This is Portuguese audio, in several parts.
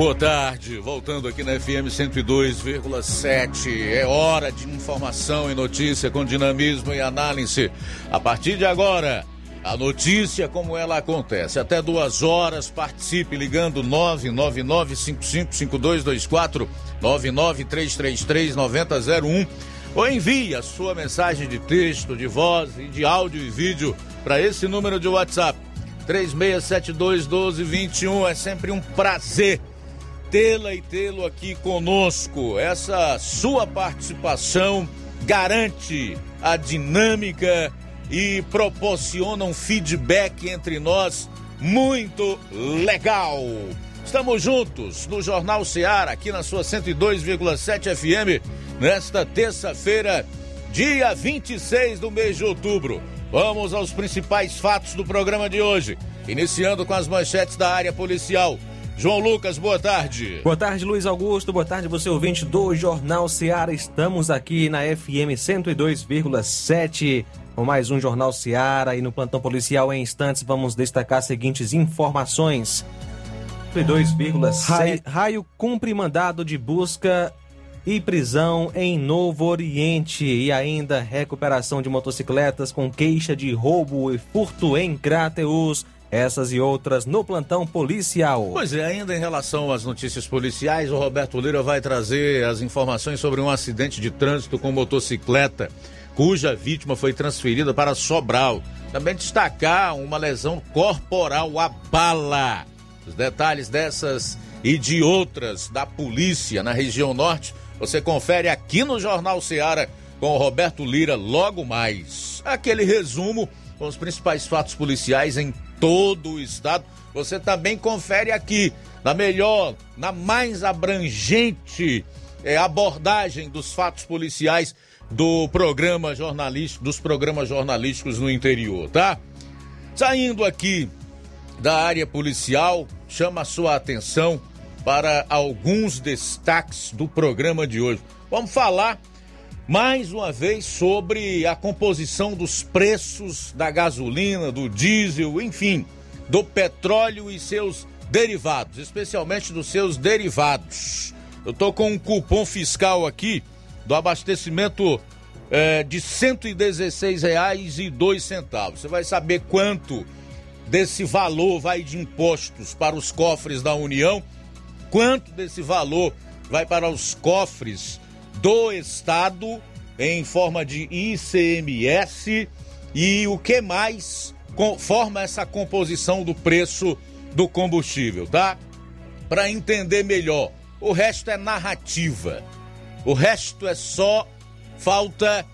Boa tarde, voltando aqui na FM 102,7. É hora de informação e notícia com dinamismo e análise. A partir de agora, a notícia como ela acontece. Até duas horas, participe ligando 999555224, 993339001 ou envie a sua mensagem de texto, de voz e de áudio e vídeo para esse número de WhatsApp. 36721221. É sempre um prazer tê-la e tê-lo aqui conosco. Essa sua participação garante a dinâmica e proporciona um feedback entre nós muito legal. Estamos juntos no Jornal Seara, aqui na sua 102,7 FM, nesta terça-feira, dia 26 do mês de outubro. Vamos aos principais fatos do programa de hoje, iniciando com as manchetes da área policial. João Lucas, boa tarde. Boa tarde, Luiz Augusto. Boa tarde, você ouvinte do Jornal Seara. Estamos aqui na FM 102,7 com mais um Jornal Seara e no plantão policial em instantes vamos destacar as seguintes informações. 102,7 raio, raio cumpre mandado de busca e prisão em Novo Oriente e ainda recuperação de motocicletas com queixa de roubo e furto em Crateus essas e outras no plantão policial. Pois é, ainda em relação às notícias policiais, o Roberto Lira vai trazer as informações sobre um acidente de trânsito com motocicleta, cuja vítima foi transferida para Sobral. Também destacar uma lesão corporal a bala. Os detalhes dessas e de outras da polícia na região norte, você confere aqui no Jornal Seara com o Roberto Lira logo mais. Aquele resumo com os principais fatos policiais em todo o estado. Você também confere aqui, na melhor, na mais abrangente é, abordagem dos fatos policiais do programa jornalístico, dos programas jornalísticos no interior, tá? Saindo aqui da área policial, chama a sua atenção para alguns destaques do programa de hoje. Vamos falar mais uma vez sobre a composição dos preços da gasolina, do diesel, enfim, do petróleo e seus derivados, especialmente dos seus derivados. Eu tô com um cupom fiscal aqui do abastecimento é, de R$ 116,02. Você vai saber quanto desse valor vai de impostos para os cofres da União, quanto desse valor vai para os cofres do Estado em forma de ICMS e o que mais forma essa composição do preço do combustível, tá? Para entender melhor, o resto é narrativa. O resto é só falta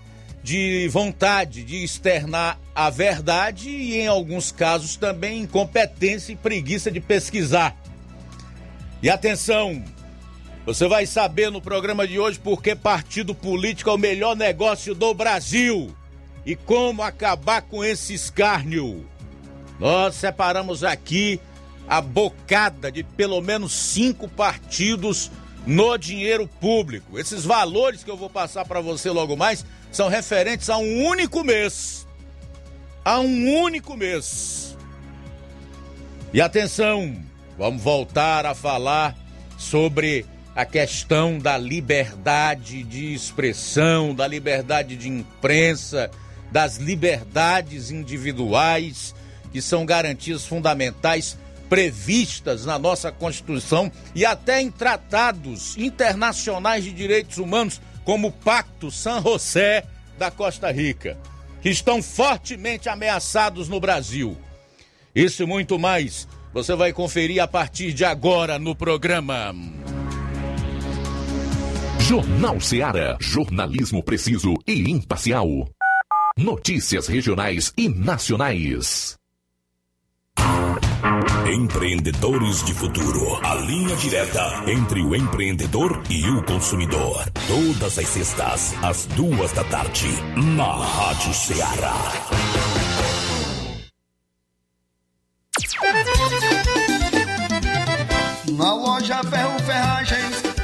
de vontade de externar a verdade e, em alguns casos, também incompetência e preguiça de pesquisar. E atenção, você vai saber no programa de hoje por que partido político é o melhor negócio do Brasil e como acabar com esse escárnio. Nós separamos aqui a bocada de pelo menos cinco partidos no dinheiro público. Esses valores que eu vou passar para você logo mais são referentes a um único mês. A um único mês. E atenção, vamos voltar a falar sobre a questão da liberdade de expressão, da liberdade de imprensa, das liberdades individuais, que são garantias fundamentais previstas na nossa Constituição e até em tratados internacionais de direitos humanos, como o Pacto San José da Costa Rica, que estão fortemente ameaçados no Brasil. Isso e muito mais você vai conferir a partir de agora no programa. Jornal Seara. Jornalismo preciso e imparcial. Notícias regionais e nacionais. Empreendedores de Futuro. A linha direta entre o empreendedor e o consumidor. Todas as sextas, às duas da tarde, na Rádio Ceará. Na loja Ferro Ferragens,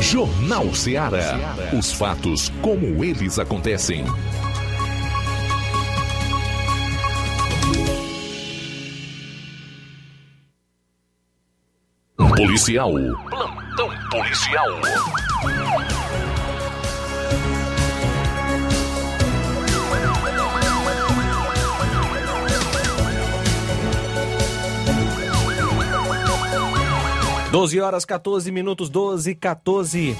Jornal Ceará. Os fatos como eles acontecem. Policial. Plantão policial. Doze horas 14 minutos, 12 e 14.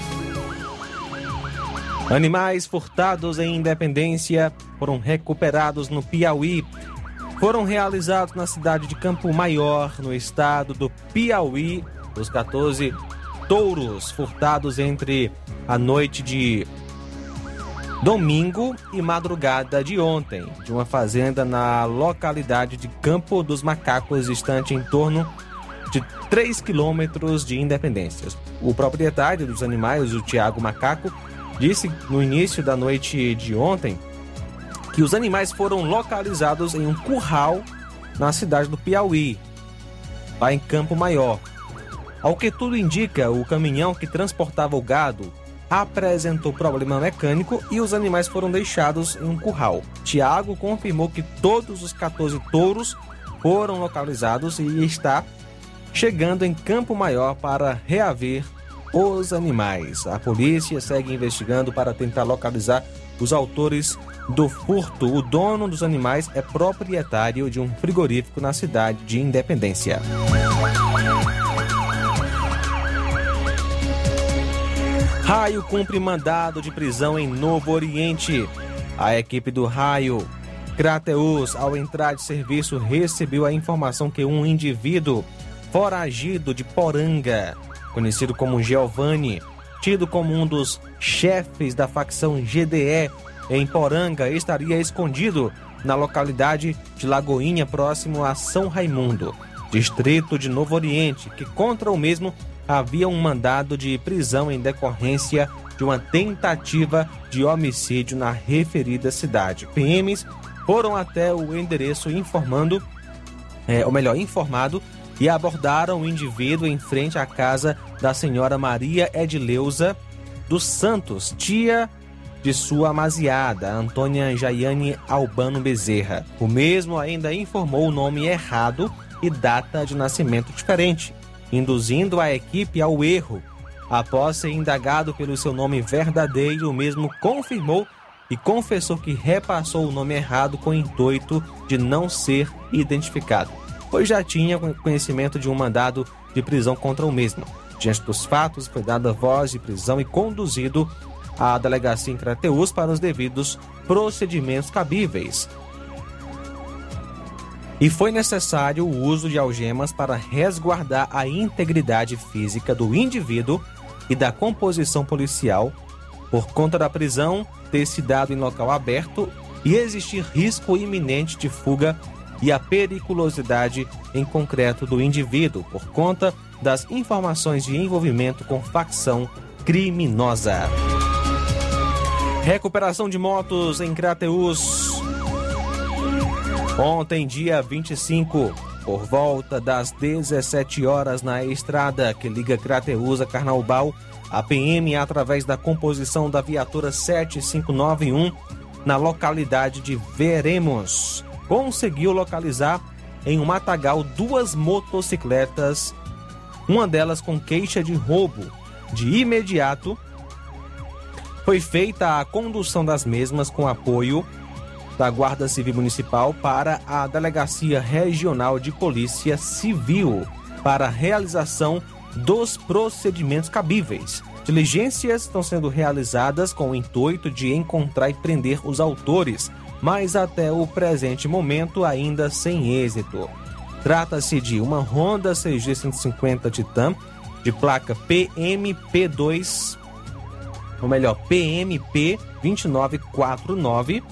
Animais furtados em Independência foram recuperados no Piauí. Foram realizados na cidade de Campo Maior, no estado do Piauí, os 14 touros furtados entre a noite de domingo e madrugada de ontem, de uma fazenda na localidade de Campo dos Macacos, distante em torno de 3 quilômetros de Independência. O proprietário dos animais, o Tiago Macaco, disse no início da noite de ontem que os animais foram localizados em um curral na cidade do Piauí, lá em Campo Maior. Ao que tudo indica, o caminhão que transportava o gado apresentou problema mecânico e os animais foram deixados em um curral. Tiago confirmou que todos os 14 touros foram localizados e está chegando em Campo Maior para reaver os animais. A polícia segue investigando para tentar localizar os autores do furto. O dono dos animais é proprietário de um frigorífico na cidade de Independência. Raio cumpre mandado de prisão em Novo Oriente. A equipe do Raio Crateus, ao entrar de serviço, recebeu a informação que um indivíduo foragido de Poranga, conhecido como Giovanni, tido como um dos chefes da facção GDE em Poranga, estaria escondido na localidade de Lagoinha, próximo a São Raimundo, distrito de Novo Oriente, que contra o mesmo havia um mandado de prisão em decorrência de uma tentativa de homicídio na referida cidade. PMs foram até o endereço informando, é, ou melhor, informado, e abordaram o indivíduo em frente à casa da senhora Maria Edileuza dos Santos, tia de sua amaziada, Antônia Jaiane Albano Bezerra. O mesmo ainda informou o nome errado e data de nascimento diferente induzindo a equipe ao erro. Após ser indagado pelo seu nome verdadeiro, o mesmo confirmou e confessou que repassou o nome errado com o intuito de não ser identificado, pois já tinha conhecimento de um mandado de prisão contra o mesmo. Diante dos fatos, foi dada voz de prisão e conduzido à delegacia em Crateus para os devidos procedimentos cabíveis. E foi necessário o uso de algemas para resguardar a integridade física do indivíduo e da composição policial, por conta da prisão ter se dado em local aberto e existir risco iminente de fuga e a periculosidade em concreto do indivíduo por conta das informações de envolvimento com facção criminosa. Recuperação de motos em Crateus Ontem, dia 25, por volta das 17 horas na estrada que liga Crateus a Carnaubal, a PM, através da composição da viatura 7591, na localidade de Veremos, conseguiu localizar em um matagal duas motocicletas, uma delas com queixa de roubo. De imediato, foi feita a condução das mesmas com apoio da Guarda Civil Municipal para a Delegacia Regional de Polícia Civil para a realização dos procedimentos cabíveis. Diligências estão sendo realizadas com o intuito de encontrar e prender os autores, mas até o presente momento ainda sem êxito. Trata-se de uma Honda CG 150 Titan de placa PMP2, ou melhor, PMP 2949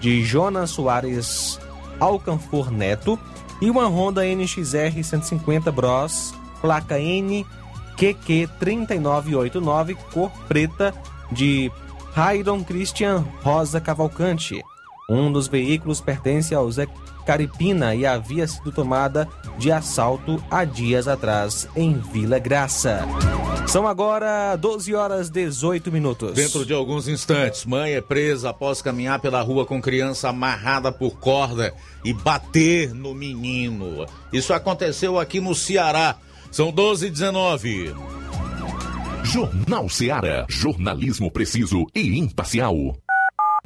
de Jonas Soares Alcanfor Neto e uma Honda NXR 150 Bros, placa NQQ 3989, cor preta, de Rairon Christian Rosa Cavalcante. Um dos veículos pertence ao Zé Caripina e havia sido tomada de assalto há dias atrás em Vila Graça. São agora 12 horas 18 minutos. Dentro de alguns instantes, mãe é presa após caminhar pela rua com criança amarrada por corda e bater no menino. Isso aconteceu aqui no Ceará. São 12 e 19. Jornal Ceará. Jornalismo preciso e imparcial.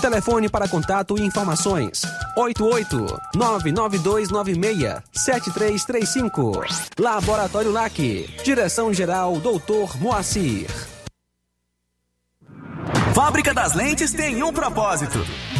Telefone para contato e informações: 88-99296-7335. Laboratório LAC. Direção-Geral Doutor Moacir. Fábrica das Lentes tem um propósito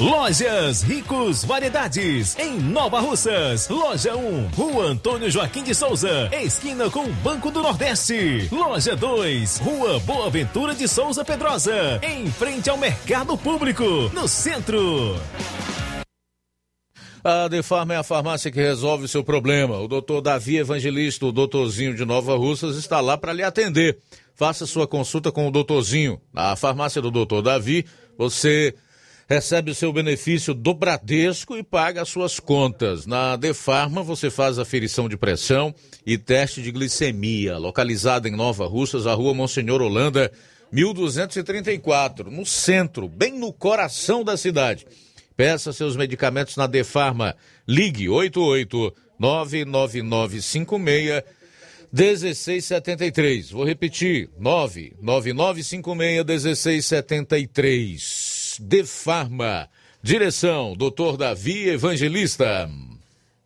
Lojas Ricos Variedades, em Nova Russas. Loja 1, Rua Antônio Joaquim de Souza, esquina com o Banco do Nordeste. Loja 2, Rua Boa Ventura de Souza Pedrosa, em frente ao Mercado Público, no centro. A Defarma é a farmácia que resolve o seu problema. O doutor Davi Evangelista, o doutorzinho de Nova Russas, está lá para lhe atender. Faça sua consulta com o doutorzinho. Na farmácia do doutor Davi, você recebe o seu benefício do Bradesco e paga as suas contas. Na Defarma, você faz aferição de pressão e teste de glicemia. Localizada em Nova Russas, a rua Monsenhor Holanda, 1234, no centro, bem no coração da cidade. Peça seus medicamentos na Defarma. Ligue 88 99956 1673. Vou repetir: 99956 1673 de Farma. Direção, Dr. Davi Evangelista.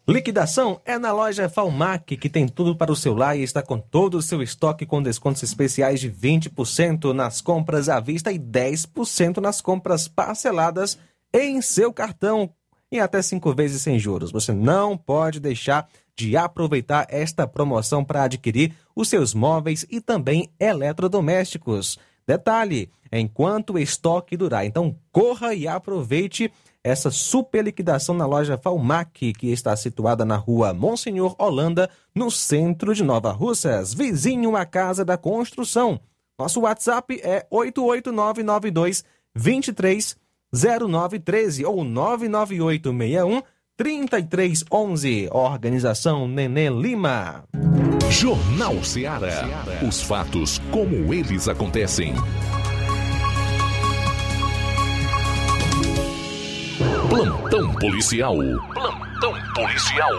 Liquidação é na loja Falmac, que tem tudo para o seu lar e está com todo o seu estoque com descontos especiais de 20% nas compras à vista e 10% nas compras parceladas em seu cartão em até cinco vezes sem juros. Você não pode deixar de aproveitar esta promoção para adquirir os seus móveis e também eletrodomésticos. Detalhe: enquanto o estoque durar. Então, corra e aproveite essa super liquidação na loja Falmac, que está situada na rua Monsenhor Holanda, no centro de Nova Russas, vizinho à Casa da Construção. Nosso WhatsApp é 88992 230913 ou 99861 3311. Organização Nenê Lima. Jornal Ceará. Os fatos como eles acontecem. Plantão policial. Plantão policial.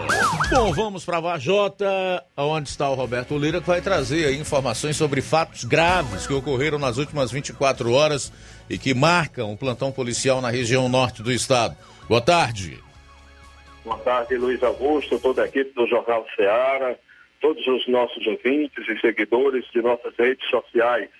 Bom, vamos para Vajota, onde está o Roberto Lira, que vai trazer informações sobre fatos graves que ocorreram nas últimas 24 horas e que marcam o plantão policial na região norte do estado. Boa tarde. Boa tarde, Luiz Augusto, toda a equipe do Jornal Ceará todos os nossos ouvintes e seguidores de nossas redes sociais.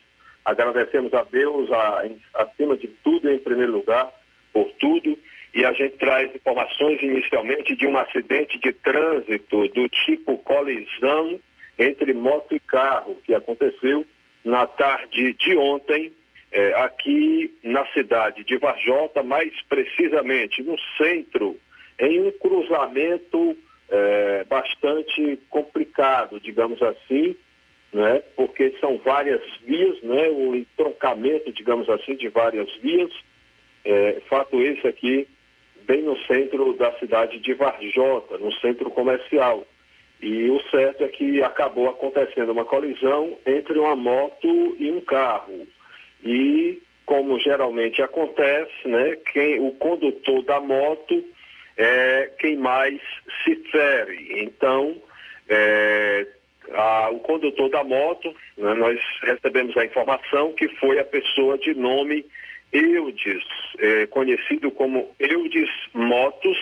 Agradecemos a Deus, a, acima de tudo, em primeiro lugar, por tudo. E a gente traz informações inicialmente de um acidente de trânsito do tipo colisão entre moto e carro, que aconteceu na tarde de ontem, eh, aqui na cidade de Varjota, mais precisamente no centro, em um cruzamento eh, bastante complicado, digamos assim, né? porque são várias vias, né? o entroncamento, digamos assim, de várias vias. É, fato esse aqui, bem no centro da cidade de Varjota, no centro comercial. E o certo é que acabou acontecendo uma colisão entre uma moto e um carro. E, como geralmente acontece, né, quem, o condutor da moto é quem mais se fere. Então, é, a, o condutor da moto, né, nós recebemos a informação que foi a pessoa de nome Eudes, é, conhecido como Eudes Motos,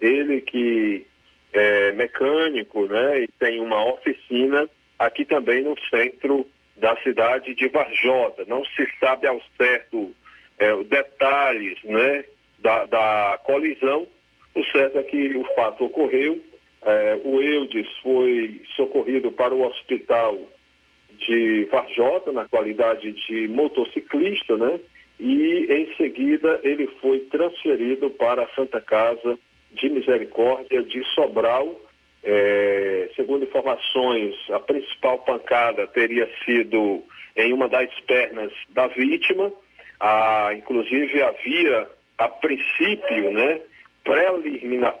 ele que é mecânico né, e tem uma oficina aqui também no centro da cidade de Varjota. Não se sabe ao certo é, detalhes né, da, da colisão. O certo é que o fato ocorreu é, o Eudes foi socorrido para o hospital de Varjota, na qualidade de motociclista, né? E em seguida ele foi transferido para a Santa Casa de Misericórdia de Sobral. É, segundo informações, a principal pancada teria sido em uma das pernas da vítima. Ah, inclusive havia, a princípio, né, preliminar,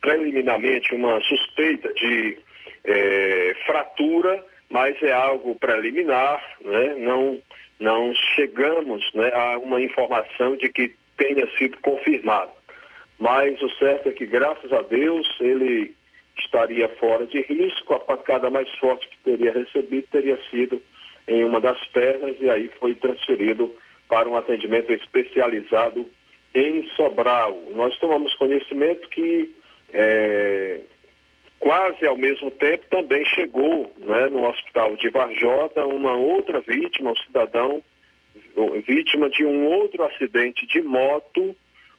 preliminarmente uma suspeita de é, fratura, mas é algo preliminar, né? não, não chegamos né, a uma informação de que tenha sido confirmado. Mas o certo é que, graças a Deus, ele estaria fora de risco. A pancada mais forte que teria recebido teria sido em uma das pernas e aí foi transferido para um atendimento especializado em Sobral. Nós tomamos conhecimento que é, quase ao mesmo tempo também chegou né, no hospital de Varjota uma outra vítima, um cidadão vítima de um outro acidente de moto,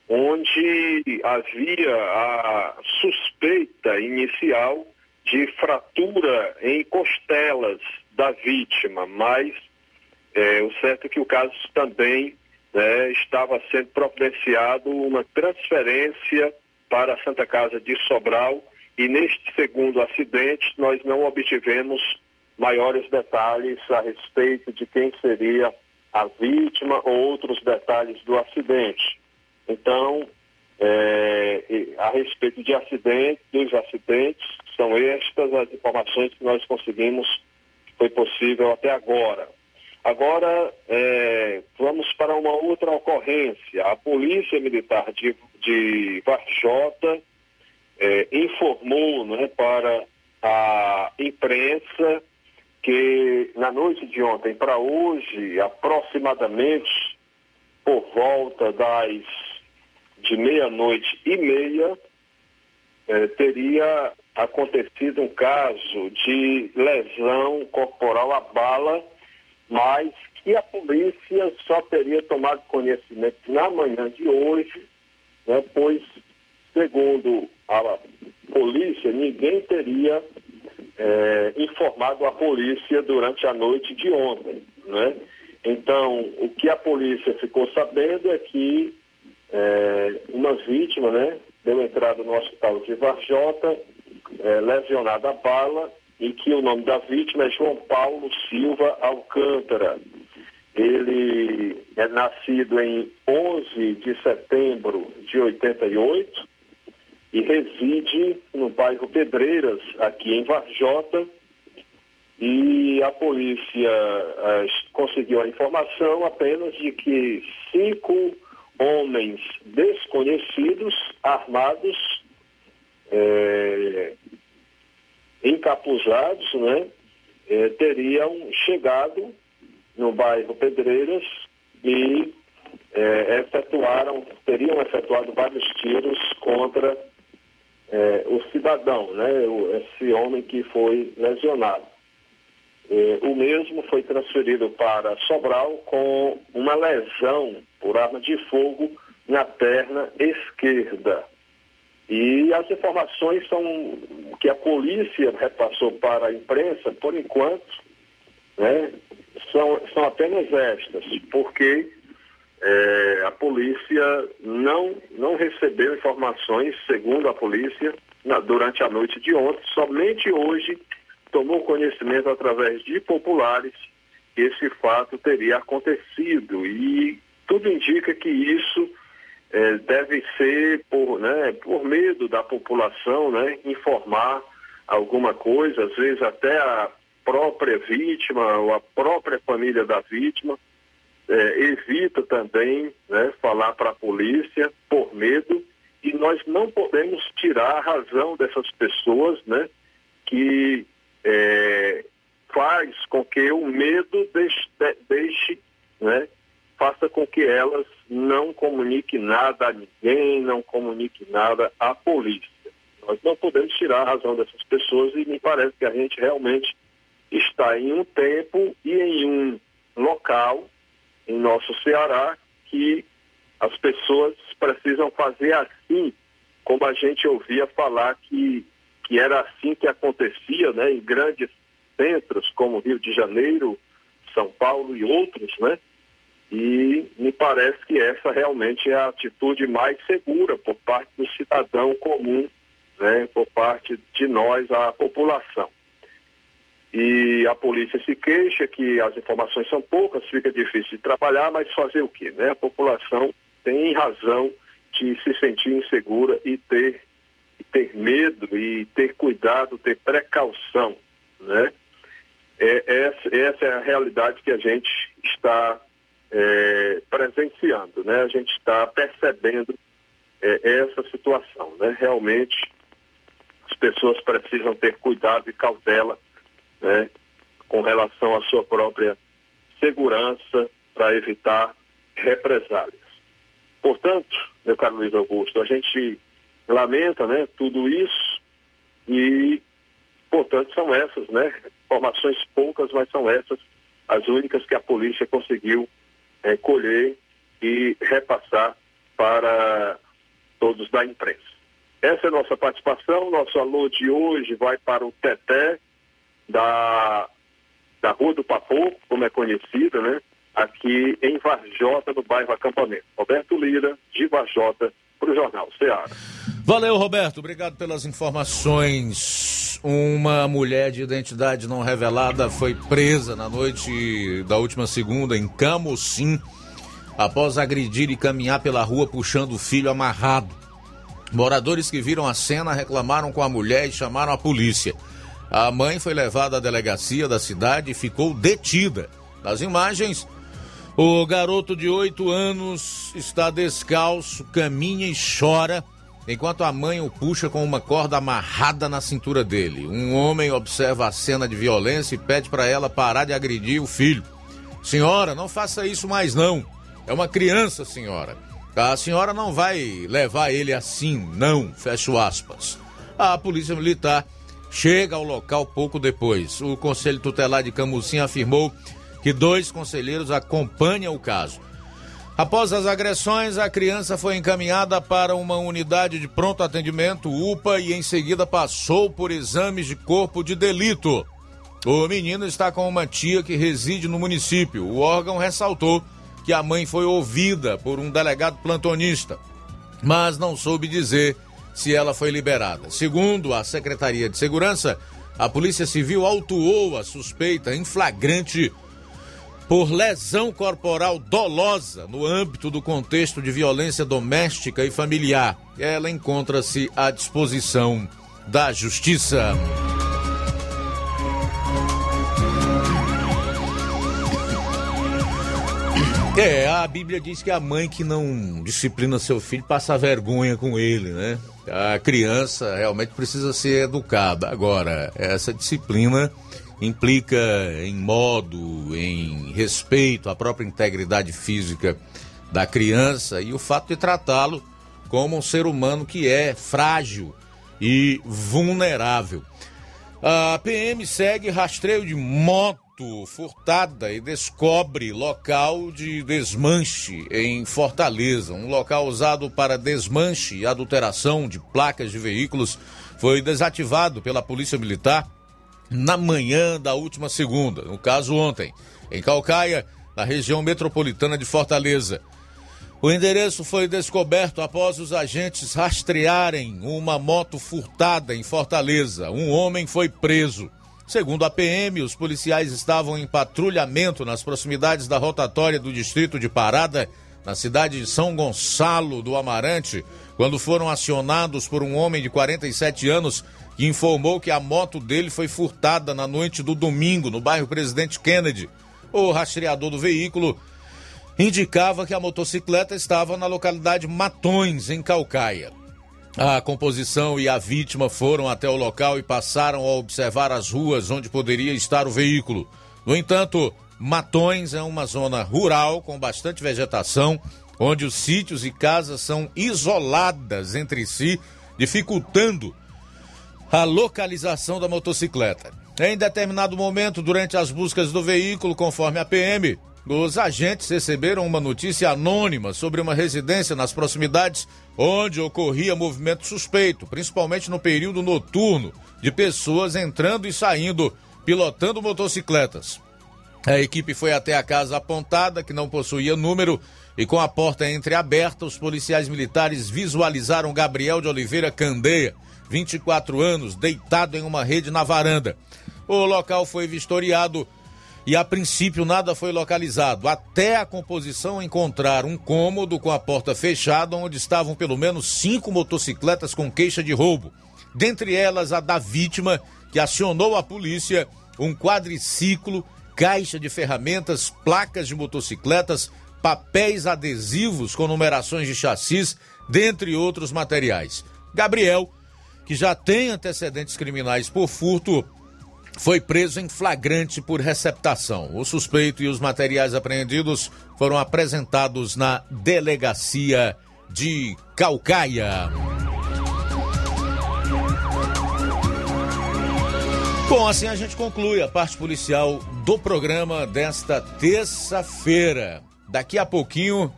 onde havia a suspeita inicial de fratura em costelas da vítima, mas é, o certo é que o caso também né, estava sendo providenciado uma transferência para a Santa Casa de Sobral e neste segundo acidente nós não obtivemos maiores detalhes a respeito de quem seria a vítima ou outros detalhes do acidente. Então, é, a respeito de acidentes, dos acidentes, são estas as informações que nós conseguimos, foi possível até agora. Agora, é, vamos para uma outra ocorrência. A Polícia Militar de, de Varjota é, informou né, para a imprensa que na noite de ontem para hoje, aproximadamente por volta das de meia-noite e meia, é, teria acontecido um caso de lesão corporal à bala mas que a polícia só teria tomado conhecimento na manhã de hoje, né, pois, segundo a polícia, ninguém teria é, informado a polícia durante a noite de ontem. Né? Então, o que a polícia ficou sabendo é que é, uma vítima né, deu entrada no hospital de Varjota, é, lesionada a bala, em que o nome da vítima é João Paulo Silva Alcântara. Ele é nascido em 11 de setembro de 88 e reside no bairro Pedreiras, aqui em Varjota. E a polícia uh, conseguiu a informação apenas de que cinco homens desconhecidos, armados, é, encapuzados, né, é, teriam chegado no bairro Pedreiras e é, efetuaram, teriam efetuado vários tiros contra é, o cidadão, né, o, esse homem que foi lesionado. O mesmo foi transferido para Sobral com uma lesão por arma de fogo na perna esquerda. E as informações são que a polícia repassou para a imprensa, por enquanto, né, são, são apenas estas, porque é, a polícia não, não recebeu informações, segundo a polícia, na, durante a noite de ontem, somente hoje tomou conhecimento através de populares que esse fato teria acontecido. E tudo indica que isso é, deve ser por, né, por medo da população, né, informar alguma coisa, às vezes até a própria vítima ou a própria família da vítima é, evita também né, falar para a polícia por medo. E nós não podemos tirar a razão dessas pessoas, né, que é, faz com que o medo deixe, deixe né, faça com que elas não comuniquem nada a ninguém, não comuniquem nada à polícia. Nós não podemos tirar a razão dessas pessoas e me parece que a gente realmente está em um tempo e em um local, em nosso Ceará, que as pessoas precisam fazer assim, como a gente ouvia falar que, que era assim que acontecia né, em grandes centros como Rio de Janeiro, São Paulo e outros, né? E me parece que essa realmente é a atitude mais segura por parte do cidadão comum, né, por parte de nós, a população. E a polícia se queixa que as informações são poucas, fica difícil de trabalhar, mas fazer o quê? Né? A população tem razão de se sentir insegura e ter, ter medo e ter cuidado, ter precaução. Né? É, essa, essa é a realidade que a gente está é, presenciando, né? A gente está percebendo é, essa situação, né? Realmente as pessoas precisam ter cuidado e cautela, né? Com relação à sua própria segurança para evitar represálias. Portanto, meu caro Luiz Augusto, a gente lamenta, né? Tudo isso e, portanto, são essas, né? Informações poucas, mas são essas as únicas que a polícia conseguiu é, colher e repassar para todos da imprensa. Essa é a nossa participação. Nosso alô de hoje vai para o Teté, da, da Rua do Papo, como é conhecida, né? Aqui em Varjota, no bairro Acampamento. Roberto Lira, de Varjota, para o Jornal Ceará. Valeu, Roberto. Obrigado pelas informações. Uma mulher de identidade não revelada foi presa na noite da última segunda em Camocim, após agredir e caminhar pela rua puxando o filho amarrado. Moradores que viram a cena reclamaram com a mulher e chamaram a polícia. A mãe foi levada à delegacia da cidade e ficou detida. Nas imagens, o garoto de 8 anos está descalço, caminha e chora enquanto a mãe o puxa com uma corda amarrada na cintura dele. Um homem observa a cena de violência e pede para ela parar de agredir o filho. Senhora, não faça isso mais não. É uma criança, senhora. A senhora não vai levar ele assim, não. Fecho aspas. A polícia militar chega ao local pouco depois. O Conselho Tutelar de Camusim afirmou que dois conselheiros acompanham o caso. Após as agressões, a criança foi encaminhada para uma unidade de pronto atendimento, UPA, e em seguida passou por exames de corpo de delito. O menino está com uma tia que reside no município. O órgão ressaltou que a mãe foi ouvida por um delegado plantonista, mas não soube dizer se ela foi liberada. Segundo a Secretaria de Segurança, a Polícia Civil autuou a suspeita em flagrante por lesão corporal dolosa no âmbito do contexto de violência doméstica e familiar. Ela encontra-se à disposição da Justiça. É, a Bíblia diz que a mãe que não disciplina seu filho passa vergonha com ele, né? A criança realmente precisa ser educada. Agora, essa disciplina implica em modo, em respeito à própria integridade física da criança e o fato de tratá-lo como um ser humano que é frágil e vulnerável. A PM segue rastreio de moto furtada e descobre local de desmanche em Fortaleza. Um local usado para desmanche e adulteração de placas de veículos foi desativado pela Polícia Militar na manhã da última segunda, no caso ontem, em Calcaia, na região metropolitana de Fortaleza. O endereço foi descoberto após os agentes rastrearem uma moto furtada em Fortaleza. Um homem foi preso. Segundo a PM, os policiais estavam em patrulhamento nas proximidades da rotatória do distrito de Parada, na cidade de São Gonçalo do Amarante, quando foram acionados por um homem de 47 anos que informou que a moto dele foi furtada na noite do domingo no bairro Presidente Kennedy. O rastreador do veículo indicava que a motocicleta estava na localidade Matões, em Calcaia. A composição e a vítima foram até o local e passaram a observar as ruas onde poderia estar o veículo. No entanto, Matões é uma zona rural com bastante vegetação, onde os sítios e casas são isoladas entre si, dificultando a localização da motocicleta. Em determinado momento, durante as buscas do veículo, conforme a PM, os agentes receberam uma notícia anônima sobre uma residência nas proximidades onde ocorria movimento suspeito, principalmente no período noturno, de pessoas entrando e saindo, pilotando motocicletas. A equipe foi até a casa apontada, que não possuía número, e com a porta entreaberta, os policiais militares visualizaram Gabriel de Oliveira Candeia, 24 anos, deitado em uma rede na varanda. O local foi vistoriado e a princípio nada foi localizado, até a composição encontrar um cômodo com a porta fechada, onde estavam pelo menos cinco motocicletas com queixa de roubo. Dentre elas, a da vítima, que acionou a polícia, um quadriciclo, caixa de ferramentas, placas de motocicletas, papéis adesivos com numerações de chassis, dentre outros materiais. Gabriel, que já tem antecedentes criminais por furto, foi preso em flagrante por receptação. O suspeito e os materiais apreendidos foram apresentados na delegacia de Calcaia. Bom, assim a gente conclui a parte policial do programa desta terça-feira. Daqui a pouquinho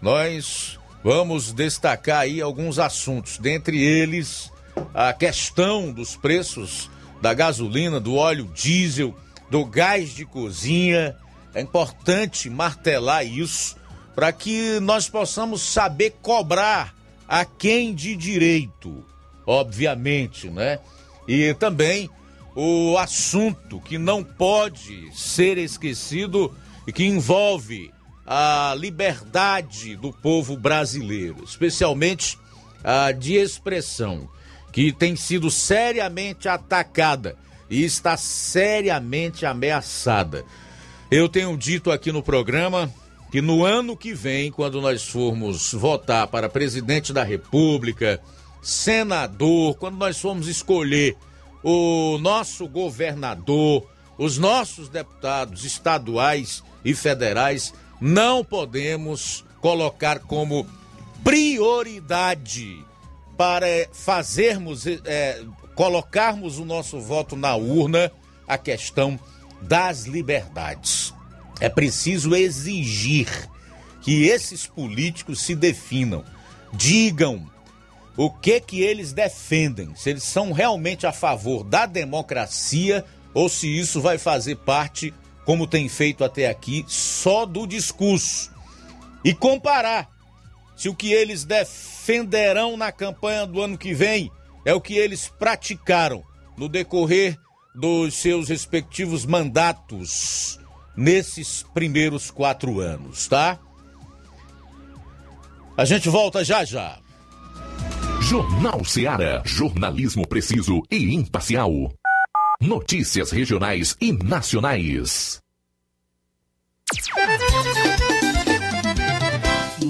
nós vamos destacar aí alguns assuntos, dentre eles a questão dos preços da gasolina, do óleo diesel, do gás de cozinha. É importante martelar isso para que nós possamos saber cobrar a quem de direito, obviamente, né? E também o assunto que não pode ser esquecido e que envolve a liberdade do povo brasileiro, especialmente a de expressão que tem sido seriamente atacada e está seriamente ameaçada. Eu tenho dito aqui no programa que no ano que vem, quando nós formos votar para presidente da República, senador, quando nós formos escolher o nosso governador, os nossos deputados estaduais e federais, não podemos colocar como prioridade para fazermos, é, colocarmos o nosso voto na urna a questão das liberdades. É preciso exigir que esses políticos se definam, digam o que que eles defendem, se eles são realmente a favor da democracia ou se isso vai fazer parte, como tem feito até aqui, só do discurso. E comparar se o que eles defenderão na campanha do ano que vem é o que eles praticaram no decorrer dos seus respectivos mandatos nesses primeiros quatro anos, tá? A gente volta já já. Jornal Seara. Jornalismo preciso e imparcial. Notícias regionais e nacionais.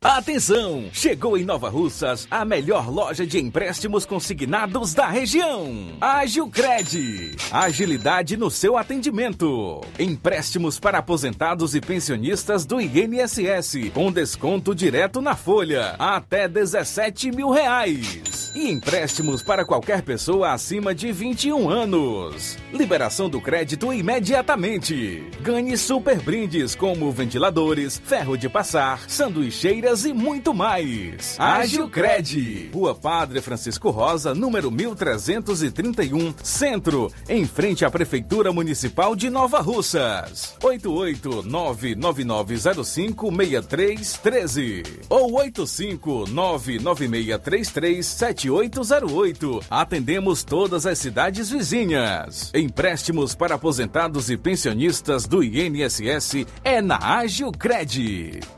Atenção! Chegou em Nova Russas a melhor loja de empréstimos consignados da região. Agilcred. Agilidade no seu atendimento. Empréstimos para aposentados e pensionistas do INSS, com desconto direto na folha, até 17 mil reais. E empréstimos para qualquer pessoa acima de 21 anos. Liberação do crédito imediatamente. Ganhe super brindes como ventiladores, ferro de passar, sanduicheiras e muito mais. Agilcred, Rua Padre Francisco Rosa, número 1331, Centro, em frente à Prefeitura Municipal de Nova Russas. 88999056313 ou 85996337808. Atendemos todas as cidades vizinhas. Empréstimos para aposentados e pensionistas do INSS é na Agilcred.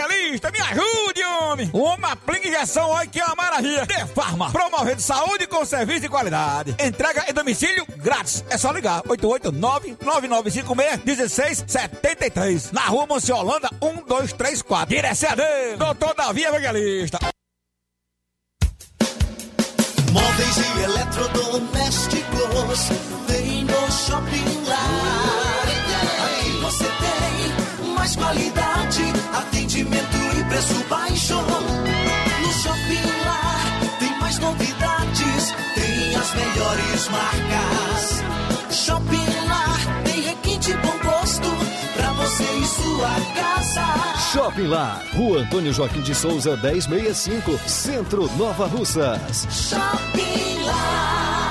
me ajude, homem. Uma aplica injeção, olha que é uma maravilha. De Farma, promovendo saúde com serviço de qualidade. Entrega em domicílio grátis. É só ligar, 889-9956-1673. Na rua Monsiolanda, 1234. Direção a Deus, doutor Davi Evangelista. Móveis e eletrodomésticos tem no Shopping Lar. Aqui você tem mais qualidade, preço baixo. No Shopping Lar tem mais novidades, tem as melhores marcas. Shopping Lar tem requinte bom gosto pra você e sua casa. Shopping Lá, Rua Antônio Joaquim de Souza, 1065, Centro Nova Russas. Shopping Lar.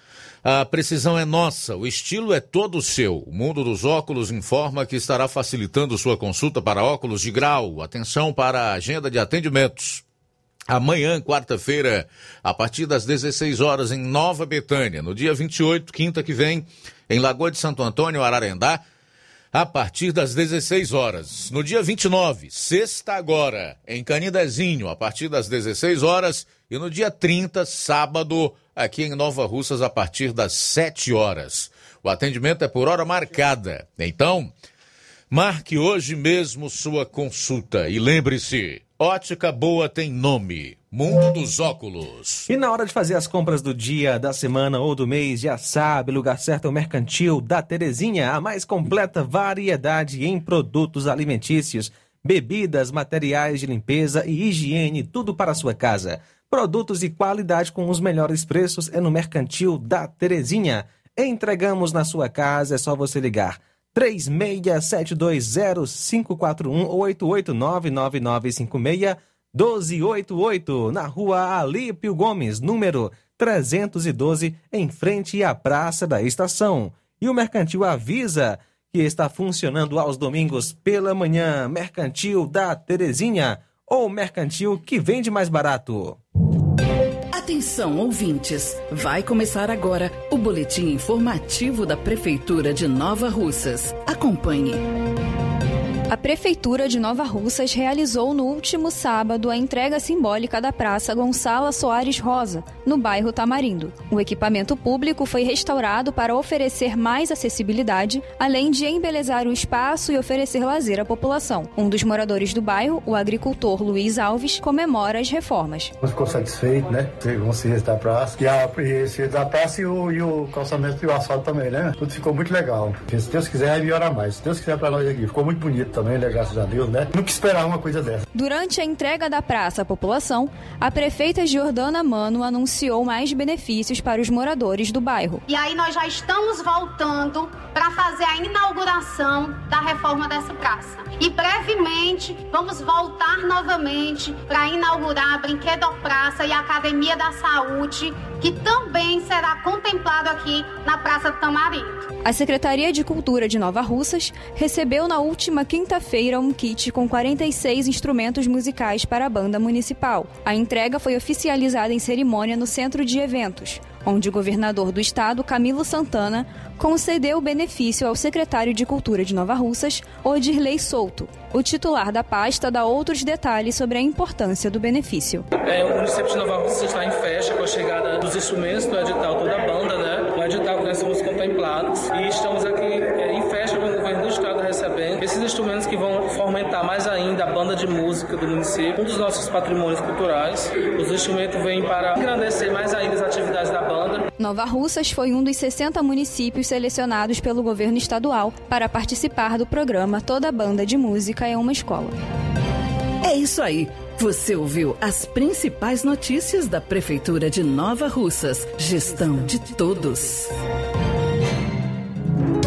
A precisão é nossa, o estilo é todo seu. O Mundo dos Óculos informa que estará facilitando sua consulta para óculos de grau. Atenção para a agenda de atendimentos. Amanhã, quarta-feira, a partir das 16 horas, em Nova Betânia. No dia 28, quinta que vem, em Lagoa de Santo Antônio, Ararendá, a partir das 16 horas. No dia 29, sexta agora, em Canidezinho, a partir das 16 horas. E no dia 30, sábado, aqui em Nova Russas, a partir das 7 horas. O atendimento é por hora marcada. Então, marque hoje mesmo sua consulta e lembre-se. Ótica Boa tem nome. Mundo dos Óculos. E na hora de fazer as compras do dia, da semana ou do mês, já sabe, lugar certo é o Mercantil da Terezinha, a mais completa variedade em produtos alimentícios, bebidas, materiais de limpeza e higiene, tudo para a sua casa. Produtos e qualidade com os melhores preços é no Mercantil da Terezinha. Entregamos na sua casa, é só você ligar 36720541 ou 88999561288, na rua Alípio Gomes, número 312, em frente à Praça da Estação. E o Mercantil avisa que está funcionando aos domingos pela manhã. Mercantil da Terezinha, ou Mercantil que vende mais barato. Atenção, ouvintes! Vai começar agora o boletim informativo da Prefeitura de Nova Russas. Acompanhe. A Prefeitura de Nova Russas realizou no último sábado a entrega simbólica da Praça Gonçala Soares Rosa, no bairro Tamarindo. O equipamento público foi restaurado para oferecer mais acessibilidade, além de embelezar o espaço e oferecer lazer à população. Um dos moradores do bairro, o agricultor Luiz Alves, comemora as reformas. Ficou satisfeito, né? Com da praça. E a, e da praça e o, e o calçamento e o asfalto também, né? Tudo ficou muito legal. Se Deus quiser, vai melhorar mais. Se Deus quiser pra nós aqui. Ficou muito bonito também, né? Graças a Deus, né? Nunca esperar uma coisa dessa. Durante a entrega da praça à população, a prefeita Jordana Mano anunciou mais benefícios para os moradores do bairro. E aí nós já estamos voltando para fazer a inauguração da reforma dessa praça. E brevemente vamos voltar novamente para inaugurar a Brinquedopraça e a Academia da Saúde, que também será contemplado aqui na Praça Tamarindo. A Secretaria de Cultura de Nova Russas recebeu na última quinta-feira um kit com 46 instrumentos musicais para a banda municipal. A entrega foi oficializada em cerimônia no Centro de Eventos, onde o governador do estado, Camilo Santana, concedeu o benefício ao secretário de Cultura de Nova Russas, Odirley Souto. O titular da pasta dá outros detalhes sobre a importância do benefício. É, o município de Nova Russa está em festa com a chegada dos instrumentos do edital toda a banda, né? O edital que nós somos contemplados e estamos aqui é, em festa com o governo do estado recebendo esses instrumentos que vão fomentar mais ainda a banda de música do município, um dos nossos patrimônios culturais. Os instrumentos vêm para engrandecer mais ainda as atividades da banda. Nova Russas foi um dos 60 municípios selecionados pelo governo estadual para participar do programa Toda Banda de Música é uma Escola. É isso aí. Você ouviu as principais notícias da Prefeitura de Nova Russas. Gestão de todos.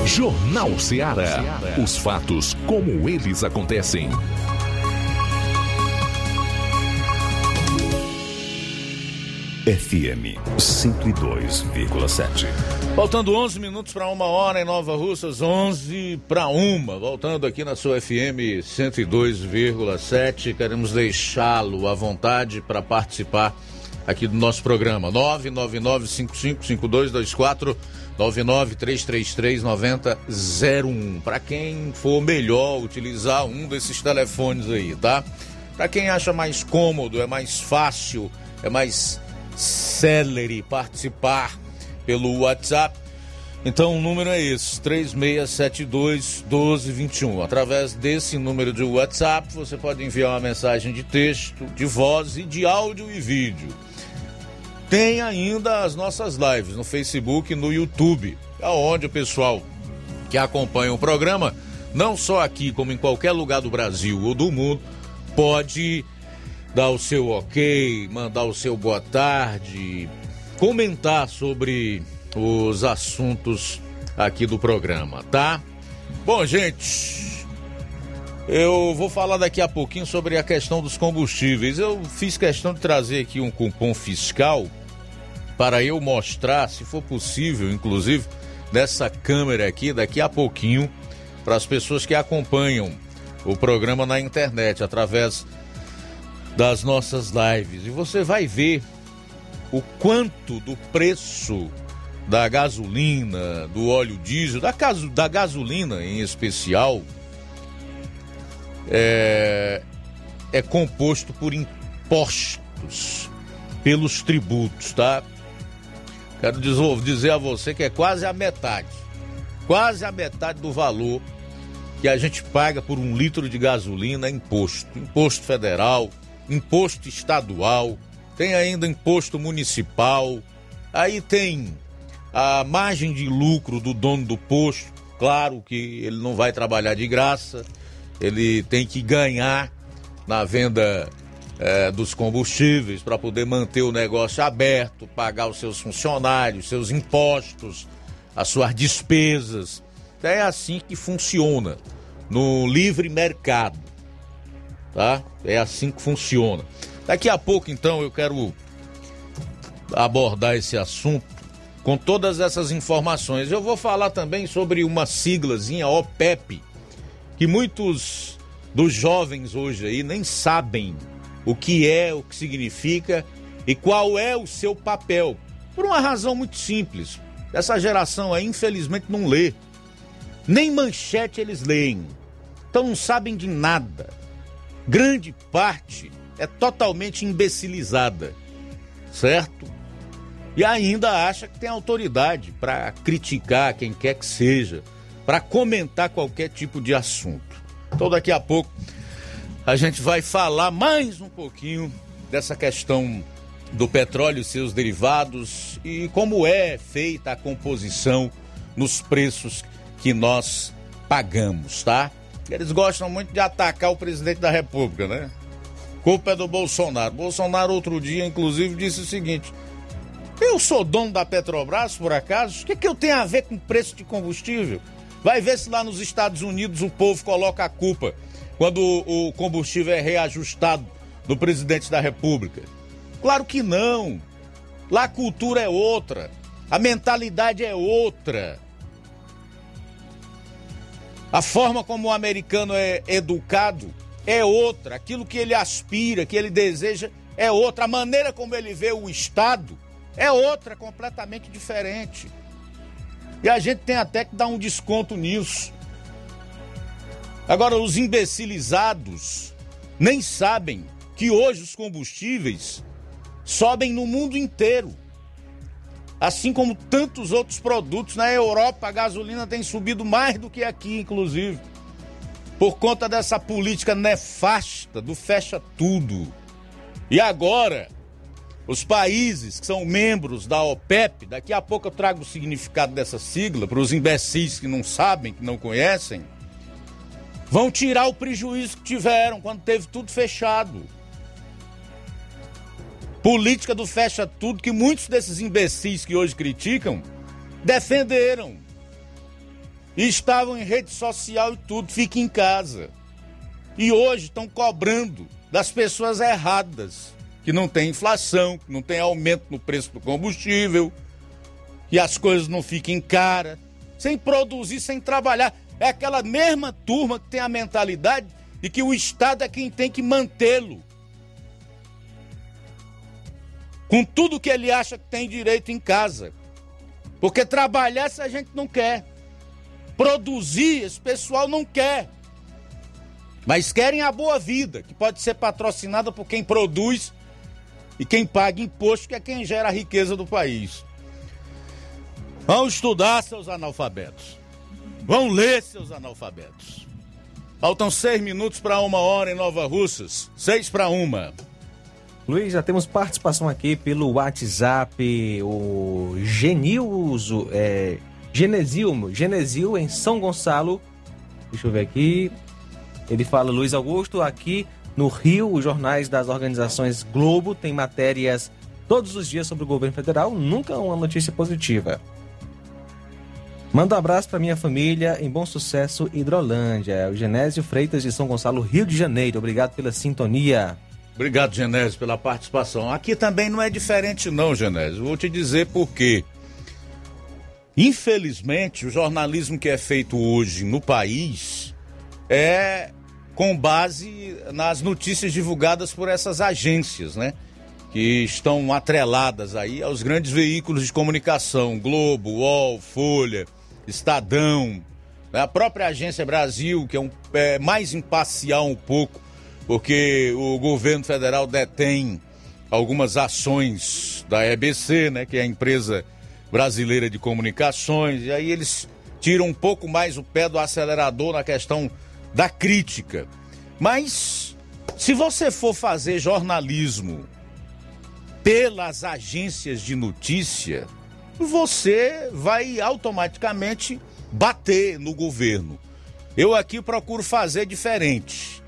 Jornal Ceará. Os fatos como eles acontecem. FM 102,7. Faltando 11 minutos para uma hora em Nova Russas, 11 para uma. Voltando aqui na sua FM 102,7, queremos deixá-lo à vontade para participar aqui do nosso programa. 999-555224, 99333-9001. Para quem for melhor utilizar um desses telefones aí, tá? Para quem acha mais cômodo, é mais fácil, é mais celere participar pelo WhatsApp. Então o número é esse, 3672 1221. Através desse número de WhatsApp, você pode enviar uma mensagem de texto, de voz e de áudio e vídeo. Tem ainda as nossas lives no Facebook e no YouTube, aonde o pessoal que acompanha o programa, não só aqui, como em qualquer lugar do Brasil ou do mundo, pode dar o seu ok, mandar o seu boa tarde, comentar sobre os assuntos aqui do programa, tá? Bom, gente, eu vou falar daqui a pouquinho sobre a questão dos combustíveis. Eu fiz questão de trazer aqui um cupom fiscal para eu mostrar, se for possível, inclusive, nessa câmera aqui, daqui a pouquinho, para as pessoas que acompanham o programa na internet através das nossas lives. E você vai ver o quanto do preço da gasolina, do óleo diesel, da, caso, da gasolina em especial, é, é composto por impostos, pelos tributos, tá? Quero dizer a você que é quase a metade, quase a metade do valor que a gente paga por um litro de gasolina é imposto. Imposto federal, imposto estadual, tem ainda imposto municipal, aí tem a margem de lucro do dono do posto. Claro que ele não vai trabalhar de graça, ele tem que ganhar na venda é, dos combustíveis para poder manter o negócio aberto, pagar os seus funcionários, seus impostos, as suas despesas. É assim que funciona no livre mercado tá? É assim que funciona. Daqui a pouco, então, eu quero abordar esse assunto com todas essas informações. Eu vou falar também sobre uma siglazinha OPEP, que muitos dos jovens hoje aí nem sabem o que é, o que significa e qual é o seu papel. Por uma razão muito simples. Essa geração aí, infelizmente, não lê. Nem manchete eles leem. Então não sabem de nada grande parte é totalmente imbecilizada, certo? E ainda acha que tem autoridade para criticar quem quer que seja, para comentar qualquer tipo de assunto. Então, daqui a pouco, a gente vai falar mais um pouquinho dessa questão do petróleo e seus derivados e como é feita a composição nos preços que nós pagamos, tá? Eles gostam muito de atacar o presidente da República, né? Culpa é do Bolsonaro. Bolsonaro, outro dia, inclusive, disse o seguinte: Eu sou dono da Petrobras, por acaso? O que, que eu tenho a ver com preço de combustível? Vai ver se lá nos Estados Unidos o povo coloca a culpa quando o combustível é reajustado do presidente da República. Claro que não. Lá a cultura é outra, a mentalidade é outra. A forma como o americano é educado é outra. Aquilo que ele aspira, que ele deseja é outra. A maneira como ele vê o Estado é outra, completamente diferente. E a gente tem até que dar um desconto nisso. Agora, os imbecilizados nem sabem que hoje os combustíveis sobem no mundo inteiro. Assim como tantos outros produtos. Na Europa, a gasolina tem subido mais do que aqui, inclusive. Por conta dessa política nefasta do fecha tudo. E agora, os países que são membros da OPEP, daqui a pouco eu trago o significado dessa sigla para os imbecis que não sabem, que não conhecem, vão tirar o prejuízo que tiveram quando teve tudo fechado. Política do fecha tudo que muitos desses imbecis que hoje criticam defenderam. E estavam em rede social e tudo, fique em casa. E hoje estão cobrando das pessoas erradas, que não tem inflação, que não tem aumento no preço do combustível, que as coisas não fiquem caras, sem produzir, sem trabalhar. É aquela mesma turma que tem a mentalidade de que o Estado é quem tem que mantê-lo. Com tudo que ele acha que tem direito em casa. Porque trabalhar se a gente não quer. Produzir, esse pessoal não quer. Mas querem a boa vida, que pode ser patrocinada por quem produz e quem paga imposto, que é quem gera a riqueza do país. Vão estudar, seus analfabetos. Vão ler, seus analfabetos. Faltam seis minutos para uma hora em Nova Russas. Seis para uma. Luiz, já temos participação aqui pelo WhatsApp, o Genilzo, é, Genesil, Genesil em São Gonçalo. Deixa eu ver aqui. Ele fala, Luiz Augusto, aqui no Rio, os jornais das organizações Globo têm matérias todos os dias sobre o governo federal, nunca uma notícia positiva. Manda um abraço para minha família em Bom Sucesso, Hidrolândia. O Genésio Freitas de São Gonçalo, Rio de Janeiro. Obrigado pela sintonia. Obrigado, Genésio, pela participação. Aqui também não é diferente, não, Genésio. Vou te dizer por quê. Infelizmente, o jornalismo que é feito hoje no país é com base nas notícias divulgadas por essas agências, né? Que estão atreladas aí aos grandes veículos de comunicação, Globo, UOL, Folha, Estadão, né? a própria Agência Brasil, que é, um, é mais imparcial um pouco, porque o governo federal detém algumas ações da EBC, né? Que é a empresa brasileira de comunicações, e aí eles tiram um pouco mais o pé do acelerador na questão da crítica. Mas se você for fazer jornalismo pelas agências de notícia, você vai automaticamente bater no governo. Eu aqui procuro fazer diferente.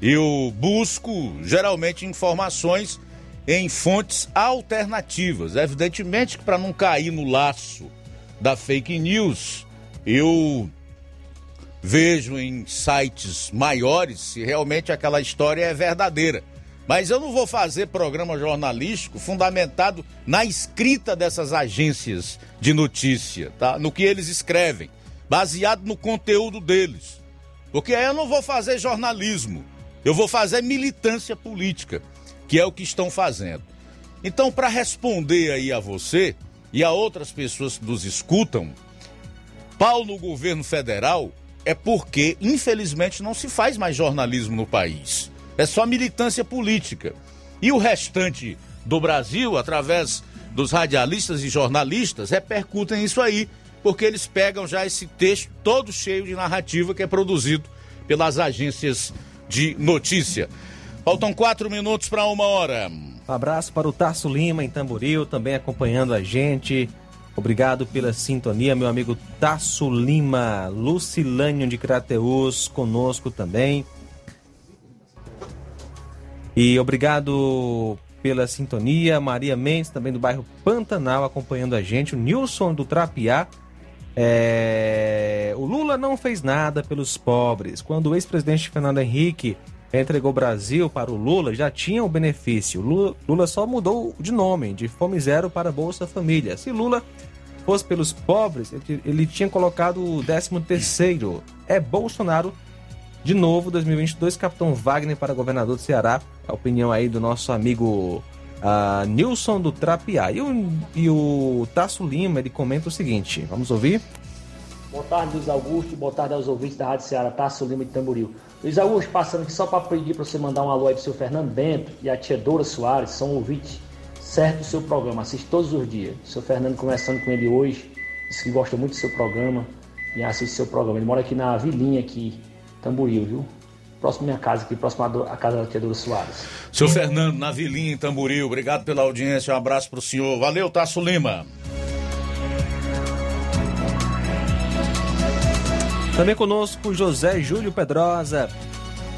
Eu busco geralmente informações em fontes alternativas. Evidentemente que para não cair no laço da fake news, eu vejo em sites maiores se realmente aquela história é verdadeira. Mas eu não vou fazer programa jornalístico fundamentado na escrita dessas agências de notícia, tá? No que eles escrevem, baseado no conteúdo deles. Porque aí eu não vou fazer jornalismo, eu vou fazer militância política, que é o que estão fazendo. Então, para responder aí a você e a outras pessoas que nos escutam, pau no governo federal é porque, infelizmente, não se faz mais jornalismo no país. É só militância política. E o restante do Brasil, através dos radialistas e jornalistas, repercutem isso aí, porque eles pegam já esse texto todo cheio de narrativa que é produzido pelas agências de notícia. Faltam quatro minutos para uma hora. Um abraço para o Tarso Lima em Tamboril, também acompanhando a gente. Obrigado pela sintonia, meu amigo Tasso Lima, Lucilânio de Crateus, conosco também. E obrigado pela sintonia, Maria Mendes, também do bairro Pantanal, acompanhando a gente. O Nilson do Trapiá. É... O Lula não fez nada pelos pobres. Quando o ex-presidente Fernando Henrique entregou o Brasil para o Lula, já tinha o benefício. Lula, só mudou de nome, de Fome Zero para Bolsa Família. Se Lula fosse pelos pobres, ele, ele tinha colocado o 13 terceiro. É Bolsonaro, de novo, 2022, Capitão Wagner para governador do Ceará. A opinião aí do nosso amigo uh, Nilson do Trapiá. E o, e o Tasso Lima, ele comenta o seguinte, vamos ouvir? Boa tarde, Luiz Augusto, boa tarde aos ouvintes da Rádio Ceará, Tasso Lima de Tamboril. Luiz Augusto, passando aqui só para pedir para você mandar um alô aí pro seu Fernando Bento e a tia Dora Soares, são ouvintes certo do seu programa, assiste todos os dias. O seu Fernando conversando com ele hoje, disse que gosta muito do seu programa e assiste seu programa. Ele mora aqui na Vilinha, aqui, Tamboril, viu? Próximo à minha casa aqui, próximo à casa da tia Dora Soares. Seu Fernando, na Vilinha, em Tamboril, obrigado pela audiência, um abraço pro senhor. Valeu, Tasso Lima. Também conosco José Júlio Pedrosa,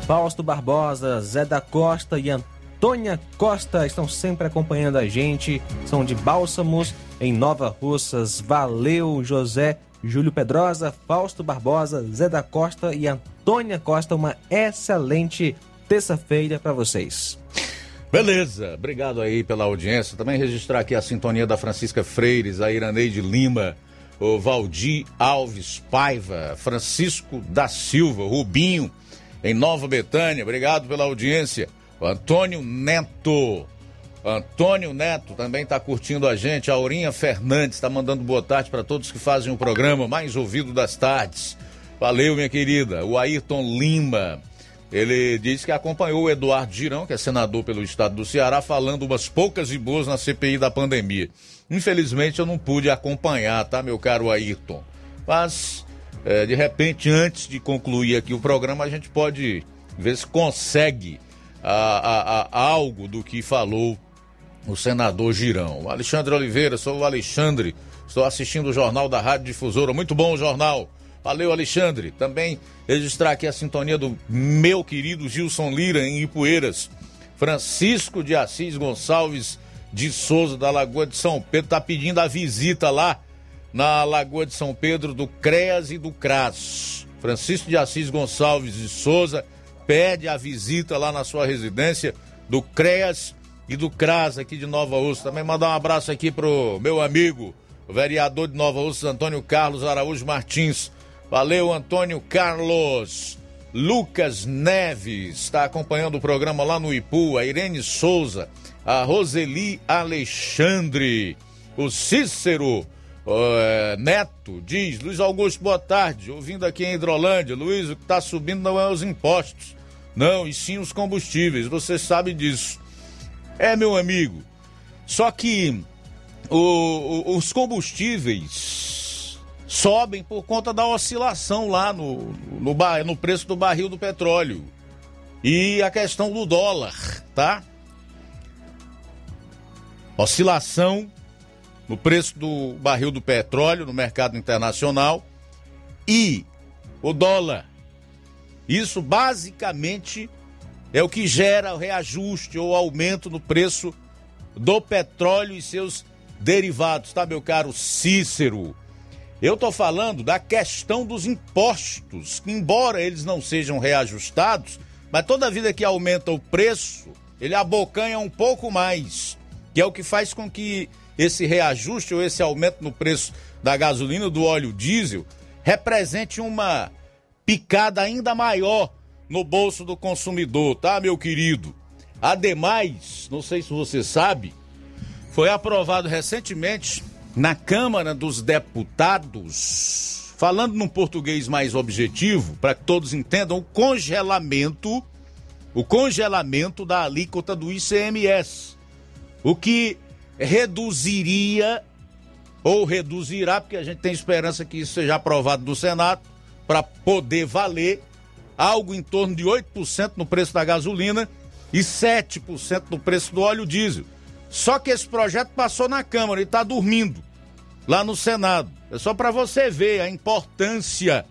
Fausto Barbosa, Zé da Costa e Antônia Costa estão sempre acompanhando a gente. São de Bálsamos, em Nova Russas. Valeu, José Júlio Pedrosa, Fausto Barbosa, Zé da Costa e Antônia Costa. Uma excelente terça-feira para vocês. Beleza, obrigado aí pela audiência. Também registrar aqui a sintonia da Francisca Freires, a Iraneide Lima, o Valdir Alves Paiva, Francisco da Silva, Rubinho, em Nova Betânia. Obrigado pela audiência. O Antônio Neto. Antônio Neto também está curtindo a gente. Aurinha Fernandes está mandando boa tarde para todos que fazem o programa mais ouvido das tardes. Valeu, minha querida. O Ayrton Lima. Ele disse que acompanhou o Eduardo Girão, que é senador pelo estado do Ceará, falando umas poucas e boas na CPI da pandemia. Infelizmente eu não pude acompanhar, tá, meu caro Ayrton? Mas, é, de repente, antes de concluir aqui o programa, a gente pode ver se consegue a, a, a, algo do que falou o senador Girão. Alexandre Oliveira, sou o Alexandre, estou assistindo o Jornal da Rádio Difusora. Muito bom o jornal. Valeu, Alexandre. Também registrar aqui a sintonia do meu querido Gilson Lira, em Ipueiras. Francisco de Assis Gonçalves de Souza, da Lagoa de São Pedro, está pedindo a visita lá na Lagoa de São Pedro do CREAS e do CRAS. Francisco de Assis Gonçalves de Souza pede a visita lá na sua residência do CREAS e do CRAS aqui de Nova Ursa. Também mandar um abraço aqui pro meu amigo, o vereador de Nova Ursa, Antônio Carlos Araújo Martins. Valeu, Antônio Carlos. Lucas Neves está acompanhando o programa lá no Ipu, a Irene Souza, a Roseli Alexandre, o Cícero uh, Neto diz, Luiz Augusto, boa tarde, ouvindo aqui em Hidrolândia, Luiz, o que está subindo não é os impostos, não, e sim os combustíveis, você sabe disso. É, meu amigo, só que o, o, os combustíveis sobem por conta da oscilação lá no, no, no preço do barril do petróleo. E a questão do dólar, tá? Oscilação no preço do barril do petróleo no mercado internacional e o dólar. Isso basicamente é o que gera o reajuste ou aumento no preço do petróleo e seus derivados, tá, meu caro Cícero? Eu estou falando da questão dos impostos, que embora eles não sejam reajustados, mas toda vida que aumenta o preço, ele abocanha um pouco mais, que é o que faz com que esse reajuste ou esse aumento no preço da gasolina, do óleo diesel, represente uma picada ainda maior no bolso do consumidor, tá, meu querido? Ademais, não sei se você sabe, foi aprovado recentemente na Câmara dos Deputados, falando num português mais objetivo, para que todos entendam, o congelamento, o congelamento da alíquota do ICMS, o que reduziria ou reduzirá, porque a gente tem esperança que isso seja aprovado no Senado, para poder valer algo em torno de 8% no preço da gasolina e 7% no preço do óleo diesel. Só que esse projeto passou na Câmara e está dormindo lá no Senado. É só para você ver a importância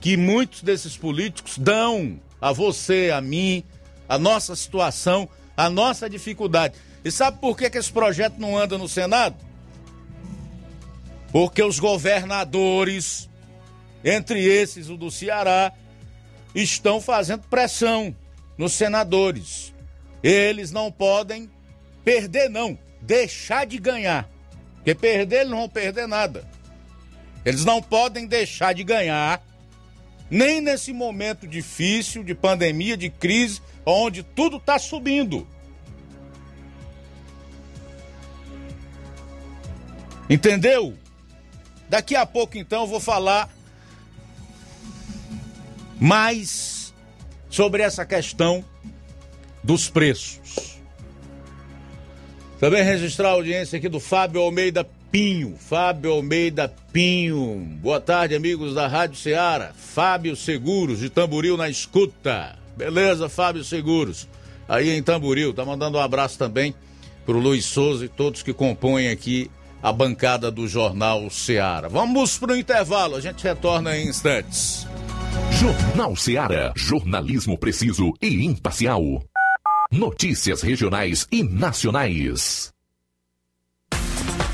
que muitos desses políticos dão a você, a mim, a nossa situação, a nossa dificuldade. E sabe por que, que esse projeto não anda no Senado? Porque os governadores, entre esses o do Ceará, estão fazendo pressão nos senadores. Eles não podem perder, não, deixar de ganhar. Porque perder, eles não vão perder nada. Eles não podem deixar de ganhar, nem nesse momento difícil de pandemia, de crise, onde tudo está subindo. Entendeu? Daqui a pouco, então, eu vou falar mais sobre essa questão dos preços. Também registrar a audiência aqui do Fábio Almeida Pinho. Fábio Almeida Pinho. Boa tarde, amigos da Rádio Ceará. Fábio Seguros, de Tamboril na escuta. Beleza, Fábio Seguros. Aí em Tamboril. Tá mandando um abraço também pro Luiz Souza e todos que compõem aqui a bancada do Jornal Ceará. Vamos pro intervalo, a gente retorna em instantes. Jornal Ceará. Jornalismo preciso e imparcial. Notícias regionais e nacionais.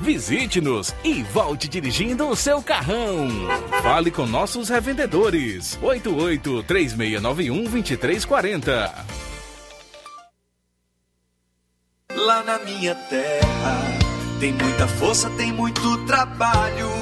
Visite-nos e volte dirigindo o seu carrão. Fale com nossos revendedores. 88 3691 2340. Lá na minha terra tem muita força, tem muito trabalho.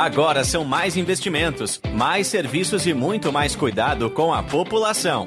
Agora são mais investimentos, mais serviços e muito mais cuidado com a população.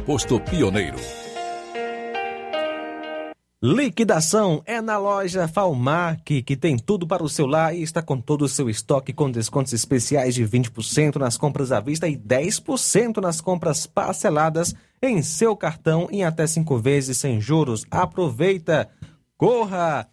posto Pioneiro. Liquidação é na loja Falmac, que tem tudo para o seu lar e está com todo o seu estoque com descontos especiais de 20% nas compras à vista e 10% nas compras parceladas em seu cartão em até cinco vezes sem juros. Aproveita, corra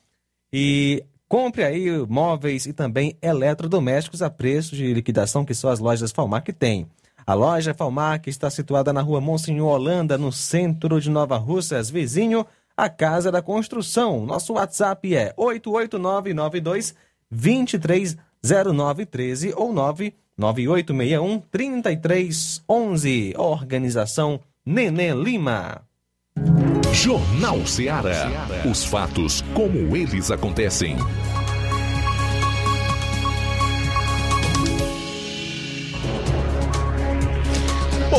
e compre aí móveis e também eletrodomésticos a preço de liquidação que só as lojas Falmac têm. A loja Falmac está situada na rua Monsenhor Holanda, no centro de Nova Russas, vizinho à Casa da Construção. Nosso WhatsApp é 88992 230913 ou 99861 3311. Organização Nenê Lima. Jornal Ceará. Os fatos como eles acontecem.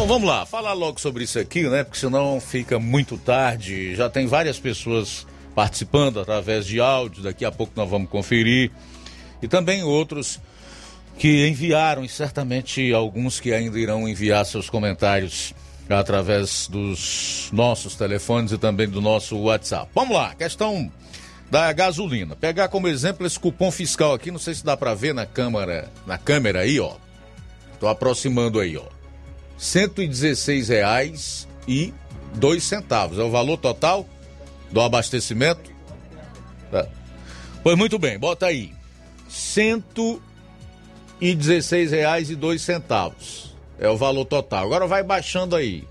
Vamos lá, falar logo sobre isso aqui, né? Porque senão fica muito tarde. Já tem várias pessoas participando através de áudio, daqui a pouco nós vamos conferir. E também outros que enviaram, e certamente alguns que ainda irão enviar seus comentários através dos nossos telefones e também do nosso WhatsApp. Vamos lá, questão da gasolina. Pegar como exemplo esse cupom fiscal aqui, não sei se dá para ver na câmera, na câmera aí, ó. Tô aproximando aí, ó. R$ 116,02 e dois centavos. É o valor total do abastecimento? Tá. Pois muito bem, bota aí. R$ 116,02 e dois centavos. É o valor total. Agora vai baixando aí,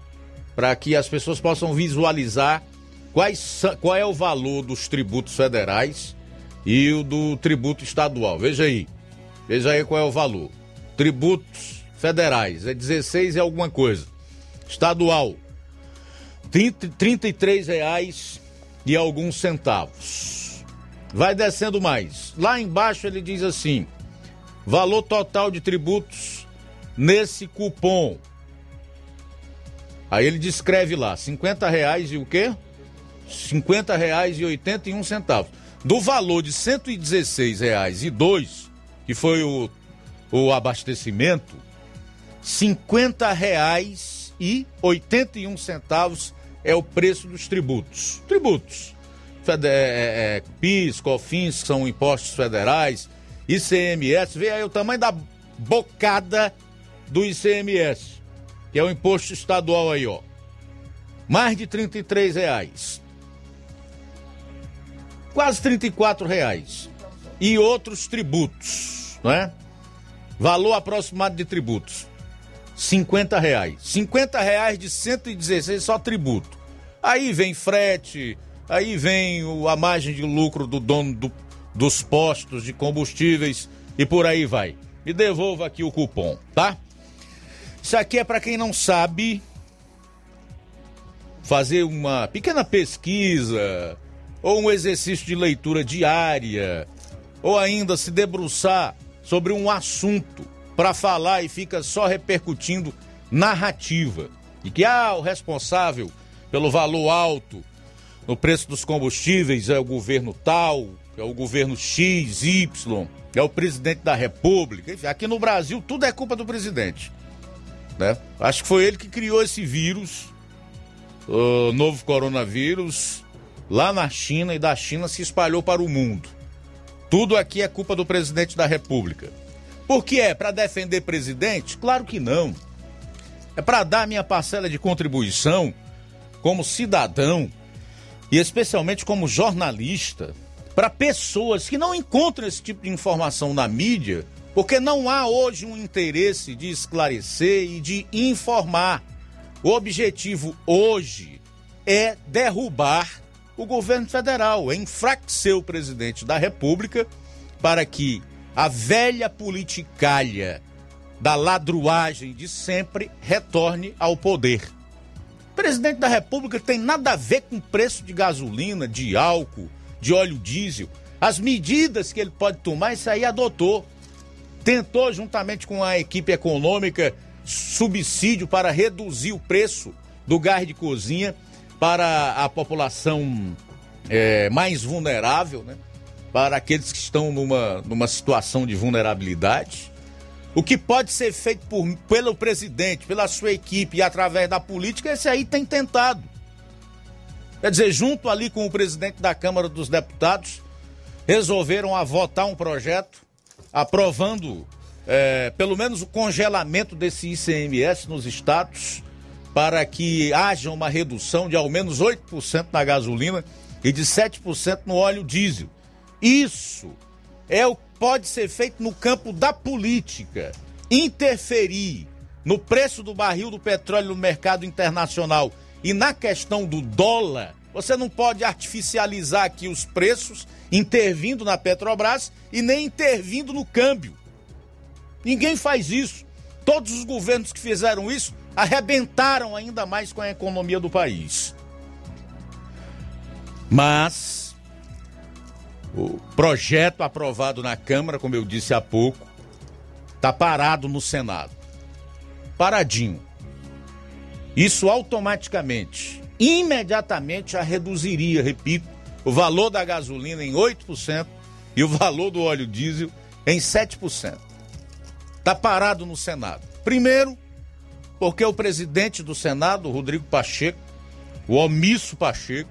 para que as pessoas possam visualizar quais, qual é o valor dos tributos federais e o do tributo estadual. Veja aí. Veja aí qual é o valor. Tributos federais é 16 e alguma coisa. Estadual, 30, 33 reais e alguns centavos. Vai descendo mais. Lá embaixo ele diz assim: valor total de tributos nesse cupom. Aí ele descreve lá, 50 reais e o quê? 50 reais e 81 centavos. Do valor de 116 reais e dois, que foi o, o abastecimento, 50 reais e 81 centavos é o preço dos tributos. Tributos. Fede é, é, é PIS, COFINS, que são impostos federais, ICMS, vê aí o tamanho da bocada do ICMS, que é o imposto estadual aí, ó. Mais de 33 reais. Quase 34 reais. E outros tributos, não é? Valor aproximado de tributos. 50 reais. 50 reais de 116 só tributo. Aí vem frete, aí vem a margem de lucro do dono do, dos postos de combustíveis e por aí vai. Me devolva aqui o cupom, tá? Isso aqui é para quem não sabe fazer uma pequena pesquisa ou um exercício de leitura diária ou ainda se debruçar sobre um assunto para falar e fica só repercutindo narrativa. E que ah, o responsável pelo valor alto no preço dos combustíveis é o governo tal, é o governo X, Y, é o presidente da República. Aqui no Brasil tudo é culpa do presidente. Né? Acho que foi ele que criou esse vírus, o novo coronavírus, lá na China e da China se espalhou para o mundo. Tudo aqui é culpa do presidente da República. Por que é? Para defender presidente? Claro que não. É para dar minha parcela de contribuição como cidadão e especialmente como jornalista para pessoas que não encontram esse tipo de informação na mídia, porque não há hoje um interesse de esclarecer e de informar. O objetivo hoje é derrubar o governo federal, é enfraquecer o presidente da República para que a velha politicalha da ladruagem de sempre retorne ao poder. presidente da República tem nada a ver com preço de gasolina, de álcool, de óleo diesel. As medidas que ele pode tomar, isso aí adotou. Tentou, juntamente com a equipe econômica, subsídio para reduzir o preço do gás de cozinha para a população é, mais vulnerável, né? Para aqueles que estão numa, numa situação de vulnerabilidade. O que pode ser feito por, pelo presidente, pela sua equipe e através da política, esse aí tem tentado. Quer dizer, junto ali com o presidente da Câmara dos Deputados, resolveram a votar um projeto aprovando é, pelo menos o congelamento desse ICMS nos estados para que haja uma redução de ao menos 8% na gasolina e de 7% no óleo diesel. Isso é o que pode ser feito no campo da política. Interferir no preço do barril do petróleo no mercado internacional e na questão do dólar, você não pode artificializar aqui os preços intervindo na Petrobras e nem intervindo no câmbio. Ninguém faz isso. Todos os governos que fizeram isso arrebentaram ainda mais com a economia do país. Mas o projeto aprovado na Câmara, como eu disse há pouco, está parado no Senado. Paradinho. Isso automaticamente, imediatamente já reduziria, repito, o valor da gasolina em 8% e o valor do óleo diesel em 7%. Está parado no Senado. Primeiro, porque o presidente do Senado, Rodrigo Pacheco, o omisso Pacheco,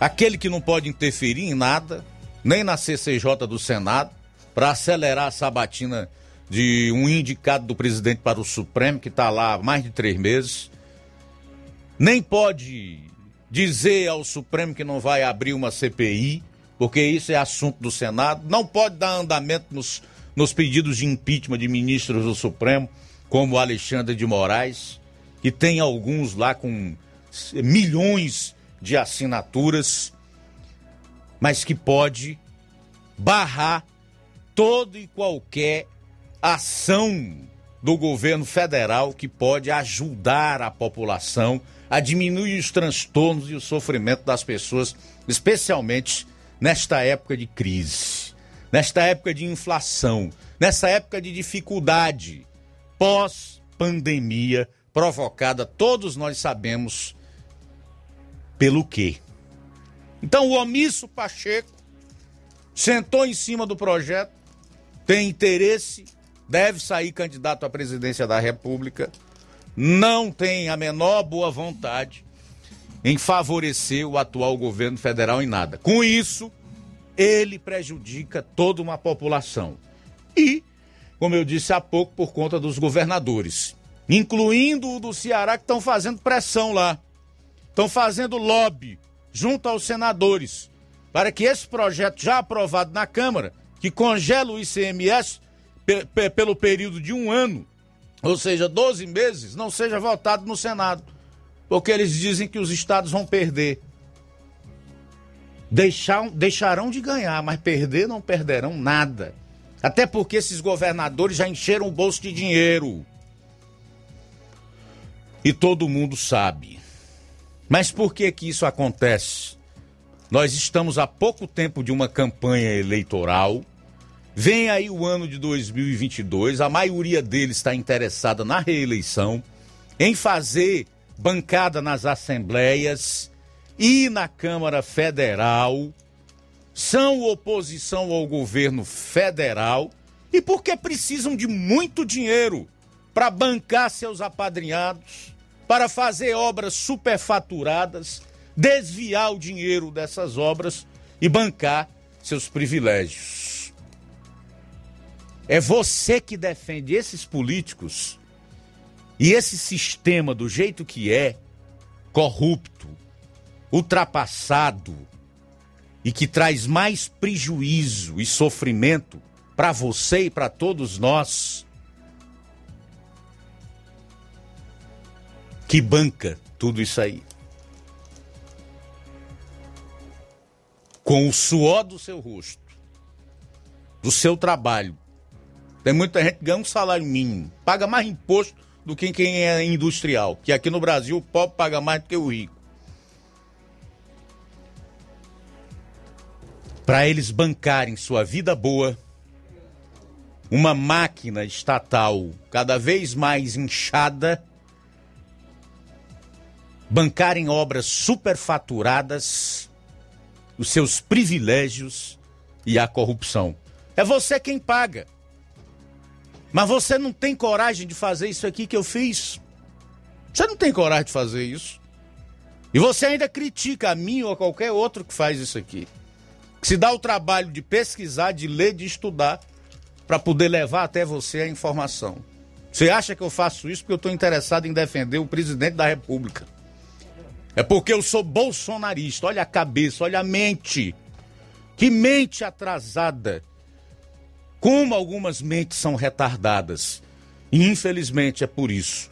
aquele que não pode interferir em nada, nem na CCJ do Senado, para acelerar a sabatina de um indicado do presidente para o Supremo, que está lá há mais de três meses, nem pode dizer ao Supremo que não vai abrir uma CPI, porque isso é assunto do Senado, não pode dar andamento nos, nos pedidos de impeachment de ministros do Supremo, como Alexandre de Moraes, que tem alguns lá com milhões de assinaturas, mas que pode barrar toda e qualquer ação do governo federal que pode ajudar a população a diminuir os transtornos e o sofrimento das pessoas, especialmente nesta época de crise, nesta época de inflação, nessa época de dificuldade pós-pandemia provocada, todos nós sabemos pelo quê. Então o omisso Pacheco sentou em cima do projeto, tem interesse, deve sair candidato à presidência da República, não tem a menor boa vontade em favorecer o atual governo federal em nada. Com isso, ele prejudica toda uma população. E, como eu disse há pouco, por conta dos governadores, incluindo o do Ceará, que estão fazendo pressão lá estão fazendo lobby junto aos senadores para que esse projeto já aprovado na Câmara, que congela o ICMS pelo período de um ano, ou seja, 12 meses, não seja votado no Senado. Porque eles dizem que os estados vão perder. Deixar, deixarão de ganhar, mas perder não perderão nada. Até porque esses governadores já encheram o bolso de dinheiro. E todo mundo sabe. Mas por que que isso acontece? Nós estamos há pouco tempo de uma campanha eleitoral. Vem aí o ano de 2022, a maioria deles está interessada na reeleição, em fazer bancada nas assembleias e na Câmara Federal. São oposição ao governo federal e porque precisam de muito dinheiro para bancar seus apadrinhados, para fazer obras superfaturadas, desviar o dinheiro dessas obras e bancar seus privilégios. É você que defende esses políticos e esse sistema do jeito que é, corrupto, ultrapassado e que traz mais prejuízo e sofrimento para você e para todos nós que banca tudo isso aí. Com o suor do seu rosto, do seu trabalho. Tem muita gente que ganha um salário mínimo, paga mais imposto do que quem é industrial. Que aqui no Brasil o pobre paga mais do que o rico. Para eles bancarem sua vida boa, uma máquina estatal cada vez mais inchada, bancarem obras superfaturadas, os seus privilégios e a corrupção. É você quem paga. Mas você não tem coragem de fazer isso aqui que eu fiz. Você não tem coragem de fazer isso. E você ainda critica a mim ou a qualquer outro que faz isso aqui. Que se dá o trabalho de pesquisar, de ler, de estudar, para poder levar até você a informação. Você acha que eu faço isso porque eu estou interessado em defender o presidente da República? É porque eu sou bolsonarista. Olha a cabeça, olha a mente. Que mente atrasada. Como algumas mentes são retardadas. E infelizmente é por isso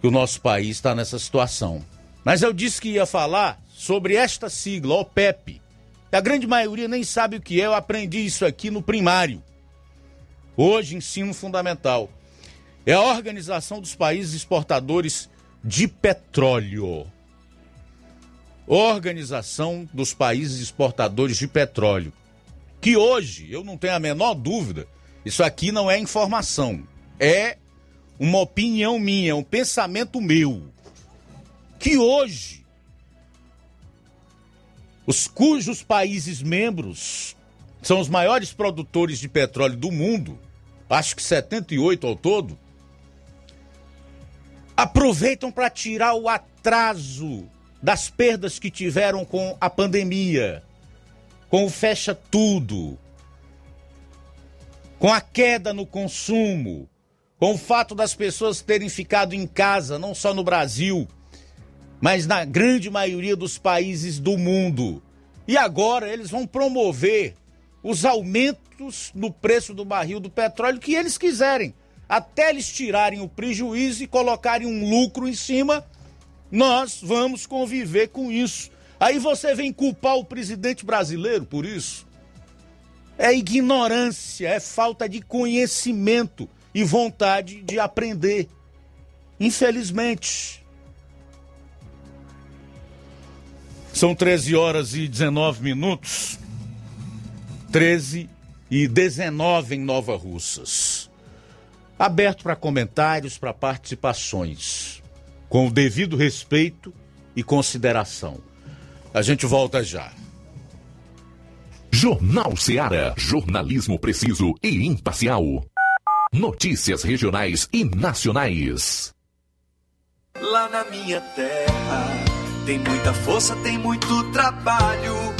que o nosso país está nessa situação. Mas eu disse que ia falar sobre esta sigla, OPEP. A grande maioria nem sabe o que é, eu aprendi isso aqui no primário. Hoje, ensino fundamental. É a Organização dos Países Exportadores de Petróleo. Organização dos Países Exportadores de Petróleo. Que hoje, eu não tenho a menor dúvida, isso aqui não é informação, é uma opinião minha, um pensamento meu. Que hoje, os cujos países membros são os maiores produtores de petróleo do mundo, acho que 78 ao todo, aproveitam para tirar o atraso das perdas que tiveram com a pandemia, com o fecha tudo, com a queda no consumo, com o fato das pessoas terem ficado em casa, não só no Brasil, mas na grande maioria dos países do mundo. E agora eles vão promover os aumentos no preço do barril do petróleo que eles quiserem, até eles tirarem o prejuízo e colocarem um lucro em cima, nós vamos conviver com isso. Aí você vem culpar o presidente brasileiro por isso? É ignorância, é falta de conhecimento e vontade de aprender. Infelizmente. São 13 horas e 19 minutos. 13 e 19 em Nova Russas. Aberto para comentários, para participações, com o devido respeito e consideração. A gente volta já. Jornal Seara. Jornalismo preciso e imparcial. Notícias regionais e nacionais. Lá na minha terra tem muita força, tem muito trabalho.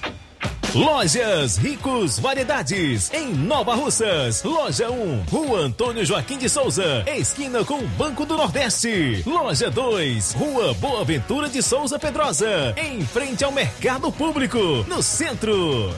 Lojas Ricos Variedades, em Nova Russas. Loja 1, Rua Antônio Joaquim de Souza, esquina com o Banco do Nordeste. Loja 2, Rua Boa Ventura de Souza Pedrosa, em frente ao Mercado Público, no centro.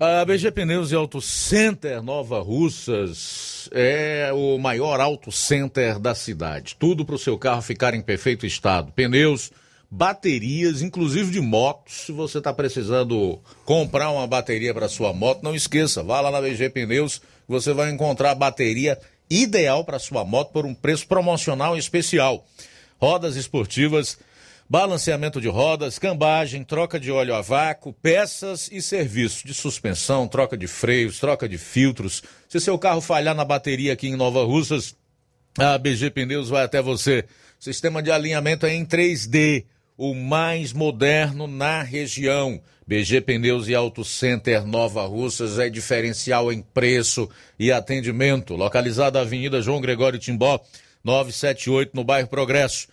A BG Pneus e Auto Center Nova Russas é o maior auto center da cidade. Tudo para o seu carro ficar em perfeito estado. Pneus baterias, inclusive de motos. Se você está precisando comprar uma bateria para sua moto, não esqueça, vá lá na VG Pneus, você vai encontrar a bateria ideal para sua moto por um preço promocional especial. Rodas esportivas, balanceamento de rodas, cambagem, troca de óleo a vácuo, peças e serviços de suspensão, troca de freios, troca de filtros. Se seu carro falhar na bateria aqui em Nova Russas, a BG Pneus vai até você. Sistema de alinhamento é em 3D o mais moderno na região. BG Pneus e Auto Center Nova Russas é diferencial em preço e atendimento. Localizado na Avenida João Gregório Timbó, 978, no bairro Progresso.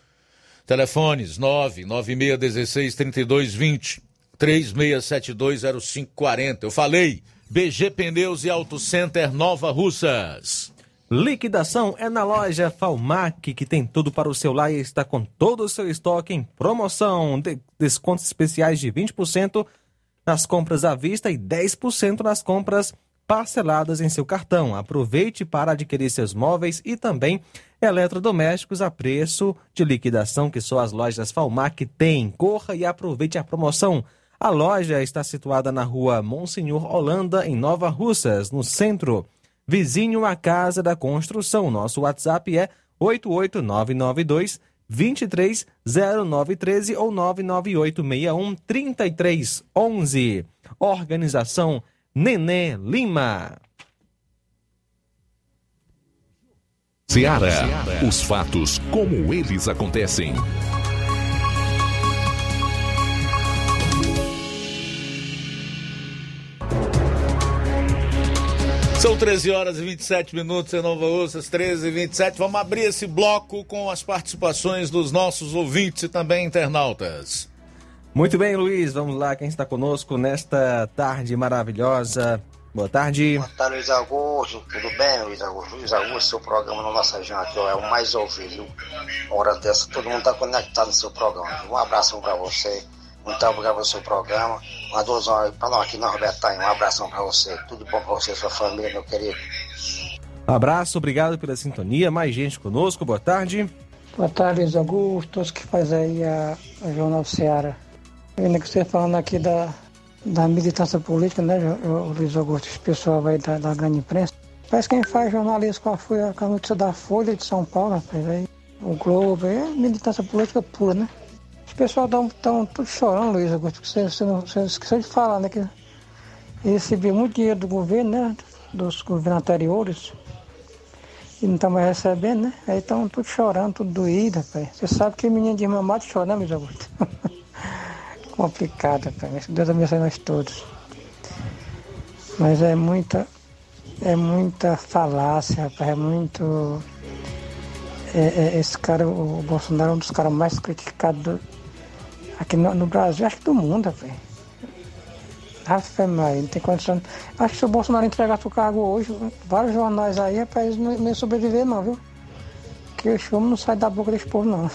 Telefones 996163220, 36720540. Eu falei, BG Pneus e Auto Center Nova Russas. Liquidação é na loja Falmac, que tem tudo para o seu lar e está com todo o seu estoque em promoção. De descontos especiais de 20% nas compras à vista e 10% nas compras parceladas em seu cartão. Aproveite para adquirir seus móveis e também eletrodomésticos a preço de liquidação que só as lojas Falmac têm. Corra e aproveite a promoção. A loja está situada na rua Monsenhor Holanda, em Nova Russas, no centro vizinho à Casa da Construção. Nosso WhatsApp é 88992 230913 ou 99861 3311. Organização Nenê Lima. Seara. Os fatos como eles acontecem. São 13 horas e 27 minutos em Nova Russas, 13 e 27. Vamos abrir esse bloco com as participações dos nossos ouvintes e também internautas. Muito bem, Luiz. Vamos lá, quem está conosco nesta tarde maravilhosa. Boa tarde. Boa tarde, Luiz Augusto. Tudo bem, Luiz Augusto? Luiz Augusto, seu programa na nossa região aqui ó, é o mais ouvido. Hora dessa, todo mundo está conectado no seu programa. Um abraço para você. Muito obrigado pelo seu programa. Uma dozão para nós aqui na Roberta. Um abração para você. Tudo bom para você e sua família, meu querido. Abraço, obrigado pela sintonia. Mais gente conosco, boa tarde. Boa tarde, Luiz Augusto, todos que faz aí a, a Jornal Seara. Vendo que você falando aqui da, da militância política, né, Luiz Augusto? Esse pessoal vai da, da grande imprensa. Parece que quem faz jornalismo com a, Folha, com a notícia da Folha de São Paulo, rapaz, aí, o Globo, é militância política pura, né? Os pessoal estão tão, tudo chorando, Luiz Augusto. Você, você, não, você esqueceu de falar, né? Que recebeu muito dinheiro do governo, né? Dos governos anteriores. E não estão mais recebendo, né? Aí estão tudo chorando, tudo doído, rapaz. Você sabe que menino de mamado chora, né, Luiz Augusto? Complicado, rapaz. Deus abençoe nós todos. Mas é muita, é muita falácia, rapaz. É muito. É, é, esse cara, o Bolsonaro é um dos caras mais criticados do, aqui no, no, Brasil, acho que do mundo, velho. Rafa não tem condição. Acho que se o Bolsonaro entregasse o cargo hoje, vários jornais aí, rapaz, não, não sobreviver não, viu? Que o chumbo não sai da boca desse povo, não.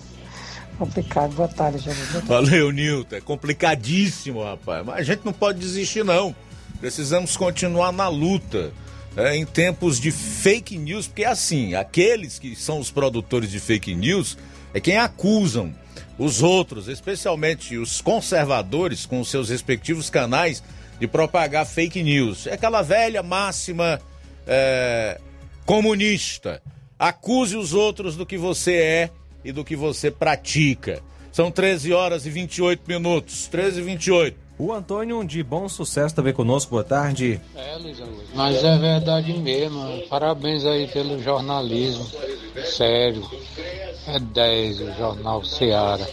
Complicado, boa tarde, Jesus. Valeu, Nilton. É complicadíssimo, rapaz. Mas a gente não pode desistir, não. Precisamos continuar na luta. É, em tempos de fake news, porque é assim, aqueles que são os produtores de fake news é quem acusam os outros, especialmente os conservadores, com seus respectivos canais, de propagar fake news. É aquela velha máxima é, comunista. Acuse os outros do que você é e do que você pratica. São 13 horas e 28 minutos. 13 e 28. O Antônio de Bom Sucesso também conosco, boa tarde. É, Luiz Augusto, mas é verdade mesmo. Parabéns aí pelo jornalismo. Sério. É 10 o Jornal Seara.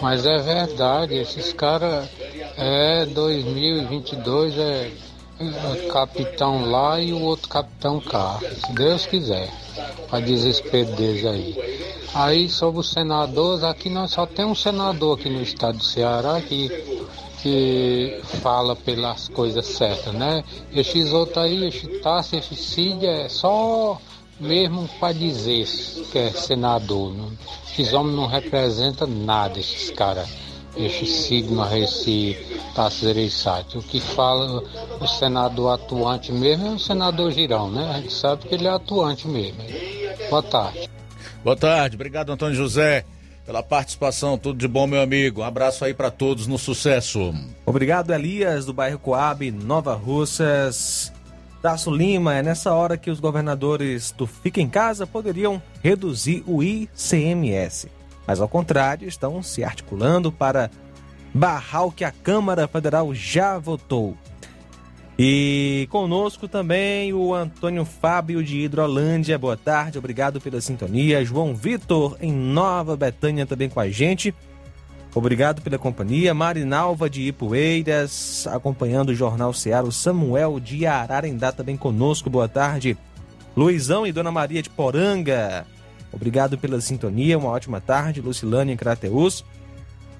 Mas é verdade, esses caras é 2022 é, é capitão lá e o outro capitão cá. Se Deus quiser. Para desespero deles aí. Aí sobre os senadores, aqui nós só tem um senador aqui no estado do Ceará que que fala pelas coisas certas, né? Esses outros aí, esse Tassi, esse Cid é só mesmo para dizer que é senador. Não? Esses homens não representam nada, esses caras. Esse signo, esse Tassi Ereissati. O que fala o senador atuante mesmo é o senador Girão, né? A gente sabe que ele é atuante mesmo. Boa tarde. Boa tarde, obrigado Antônio José pela participação. Tudo de bom, meu amigo. Um abraço aí para todos no sucesso. Obrigado, Elias, do bairro Coab, Nova Russas. Tasso Lima, é nessa hora que os governadores do Fica em Casa poderiam reduzir o ICMS. Mas ao contrário, estão se articulando para barrar o que a Câmara Federal já votou. E conosco também o Antônio Fábio de Hidrolândia. Boa tarde, obrigado pela sintonia. João Vitor em Nova Betânia também com a gente. Obrigado pela companhia. Marinalva de Ipueiras, acompanhando o Jornal Ceará. O Samuel de Ararendá também conosco. Boa tarde. Luizão e Dona Maria de Poranga. Obrigado pela sintonia. Uma ótima tarde. Lucilânia em Crateus.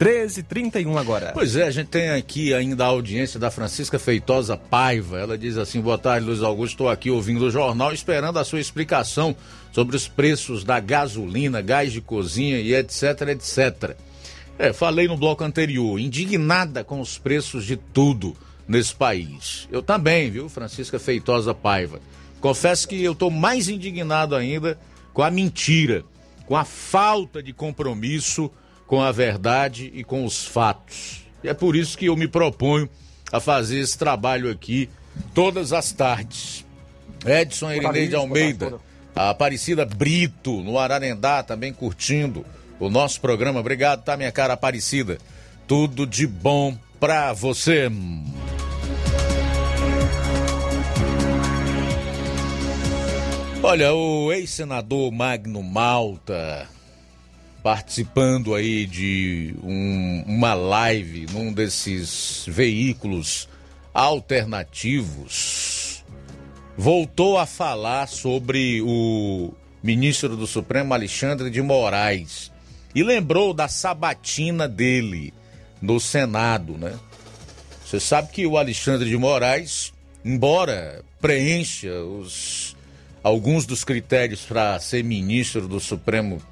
13h31 agora. Pois é, a gente tem aqui ainda a audiência da Francisca Feitosa Paiva. Ela diz assim: boa tarde, Luiz Augusto. Estou aqui ouvindo o jornal, esperando a sua explicação sobre os preços da gasolina, gás de cozinha e etc, etc. É, falei no bloco anterior, indignada com os preços de tudo nesse país. Eu também, viu, Francisca Feitosa Paiva. Confesso que eu estou mais indignado ainda com a mentira, com a falta de compromisso com a verdade e com os fatos. E é por isso que eu me proponho a fazer esse trabalho aqui todas as tardes. Edson Irineide Almeida, a Aparecida Brito, no Ararendá, também curtindo o nosso programa. Obrigado, tá, minha cara Aparecida? Tudo de bom pra você. Olha, o ex-senador Magno Malta participando aí de um, uma live num desses veículos alternativos, voltou a falar sobre o ministro do Supremo Alexandre de Moraes e lembrou da sabatina dele no Senado, né? Você sabe que o Alexandre de Moraes, embora preencha os alguns dos critérios para ser ministro do Supremo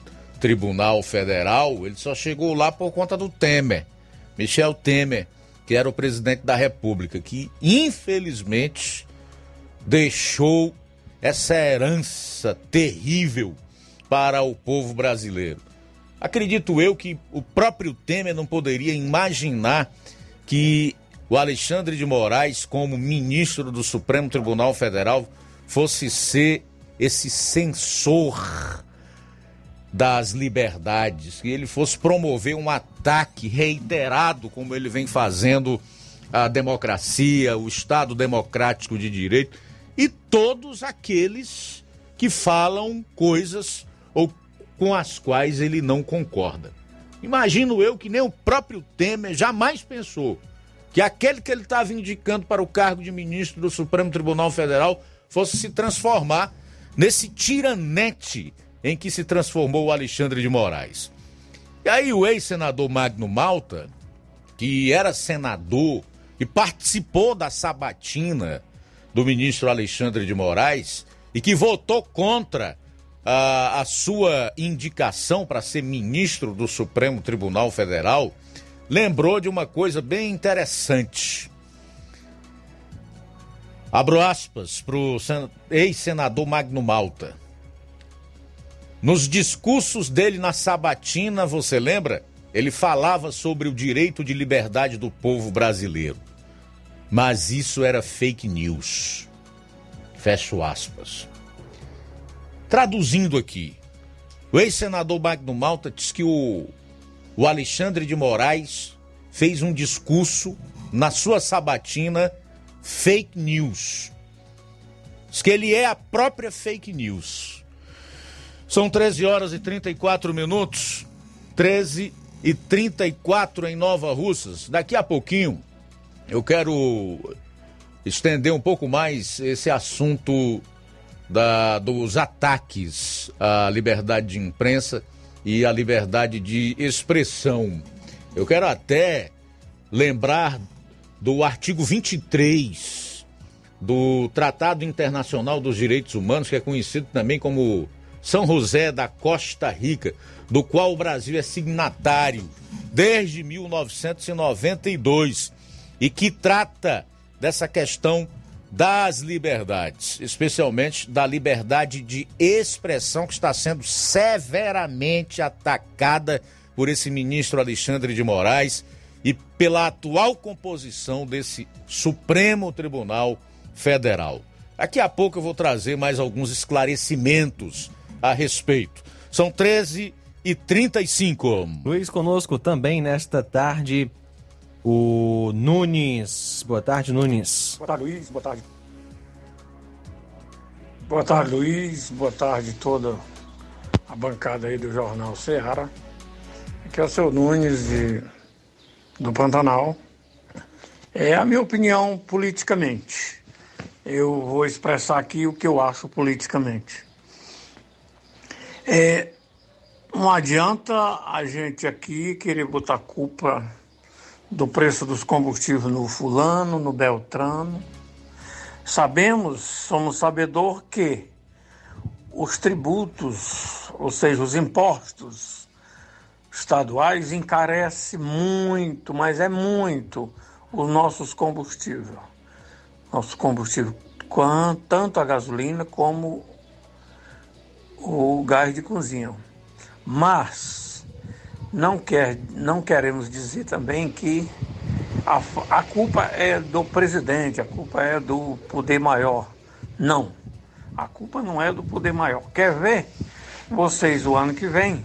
Tribunal Federal, ele só chegou lá por conta do Temer, Michel Temer, que era o presidente da República, que infelizmente deixou essa herança terrível para o povo brasileiro. Acredito eu que o próprio Temer não poderia imaginar que o Alexandre de Moraes, como ministro do Supremo Tribunal Federal, fosse ser esse censor das liberdades, que ele fosse promover um ataque reiterado, como ele vem fazendo à democracia, o Estado democrático de direito e todos aqueles que falam coisas ou com as quais ele não concorda. Imagino eu que nem o próprio Temer jamais pensou que aquele que ele estava indicando para o cargo de ministro do Supremo Tribunal Federal fosse se transformar nesse tiranete em que se transformou Alexandre de Moraes. E aí o ex-senador Magno Malta, que era senador e participou da sabatina do ministro Alexandre de Moraes e que votou contra a, a sua indicação para ser ministro do Supremo Tribunal Federal, lembrou de uma coisa bem interessante. Abro aspas para o ex-senador Magno Malta. Nos discursos dele na Sabatina, você lembra? Ele falava sobre o direito de liberdade do povo brasileiro. Mas isso era fake news. Fecho aspas. Traduzindo aqui, o ex-senador Magno Malta diz que o, o Alexandre de Moraes fez um discurso na sua sabatina fake news. Diz que ele é a própria fake news. São 13 horas e 34 minutos. 13 e 34 em Nova Russas. Daqui a pouquinho eu quero estender um pouco mais esse assunto da, dos ataques à liberdade de imprensa e à liberdade de expressão. Eu quero até lembrar do artigo 23 do Tratado Internacional dos Direitos Humanos, que é conhecido também como São José da Costa Rica, do qual o Brasil é signatário desde 1992 e que trata dessa questão das liberdades, especialmente da liberdade de expressão que está sendo severamente atacada por esse ministro Alexandre de Moraes e pela atual composição desse Supremo Tribunal Federal. Daqui a pouco eu vou trazer mais alguns esclarecimentos a respeito. São 13 e 35. Luiz conosco também nesta tarde o Nunes. Boa tarde, Nunes. Boa tarde, Luiz. Boa tarde. Boa tarde, Luiz. Boa tarde toda a bancada aí do Jornal Ceará. Aqui é o seu Nunes de, do Pantanal. É a minha opinião politicamente. Eu vou expressar aqui o que eu acho politicamente. É, não adianta a gente aqui querer botar culpa do preço dos combustíveis no fulano, no beltrano. Sabemos, somos sabedor que os tributos, ou seja, os impostos estaduais encarece muito, mas é muito os nossos combustíveis. Nosso combustível, tanto a gasolina como o gás de cozinha. Mas não, quer, não queremos dizer também que a, a culpa é do presidente, a culpa é do poder maior. Não. A culpa não é do poder maior. Quer ver? Vocês, o ano que vem,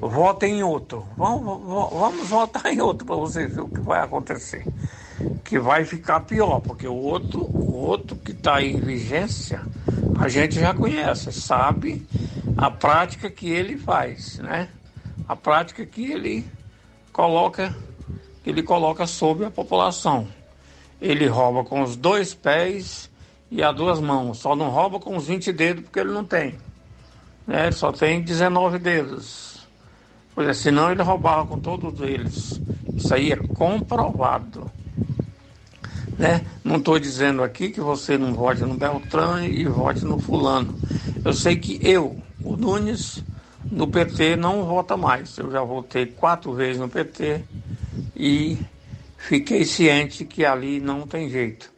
votem em outro. Vamos, vamos votar em outro para vocês verem o que vai acontecer. Que vai ficar pior, porque o outro, o outro que está em vigência, a gente já conhece, sabe a prática que ele faz, né? a prática que ele coloca, que ele coloca sobre a população. Ele rouba com os dois pés e as duas mãos, só não rouba com os 20 dedos porque ele não tem. Né? Ele só tem 19 dedos. Pois é, senão ele roubava com todos eles. Isso aí é comprovado. Né? Não estou dizendo aqui que você não vote no Beltrán e vote no fulano. Eu sei que eu, o Nunes, no PT não vota mais. Eu já votei quatro vezes no PT e fiquei ciente que ali não tem jeito.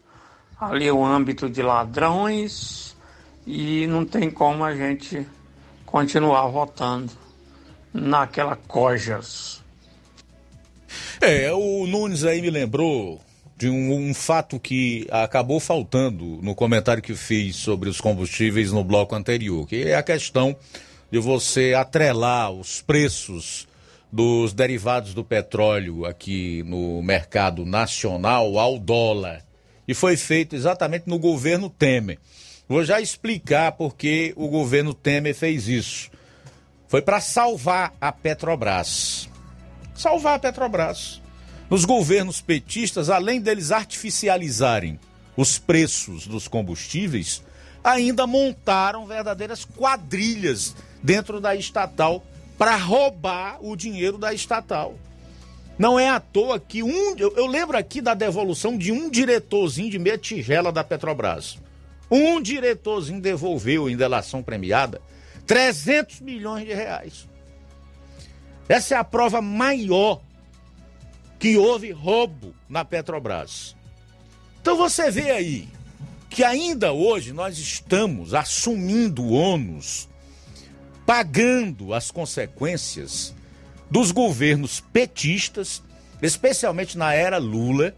Ali é o âmbito de ladrões e não tem como a gente continuar votando naquela cojas. É, o Nunes aí me lembrou de um, um, fato que acabou faltando no comentário que fiz sobre os combustíveis no bloco anterior, que é a questão de você atrelar os preços dos derivados do petróleo aqui no mercado nacional ao dólar. E foi feito exatamente no governo Temer. Vou já explicar por que o governo Temer fez isso. Foi para salvar a Petrobras. Salvar a Petrobras. Nos governos petistas, além deles artificializarem os preços dos combustíveis, ainda montaram verdadeiras quadrilhas dentro da estatal para roubar o dinheiro da estatal. Não é à toa que um. Eu, eu, lembro aqui da devolução de um diretorzinho de meia tigela da Petrobras. Um diretorzinho devolveu em delação premiada 300 milhões de reais. Essa é a prova maior que houve roubo na Petrobras. Então você vê aí que ainda hoje nós estamos assumindo ônus, pagando as consequências dos governos petistas, especialmente na era Lula,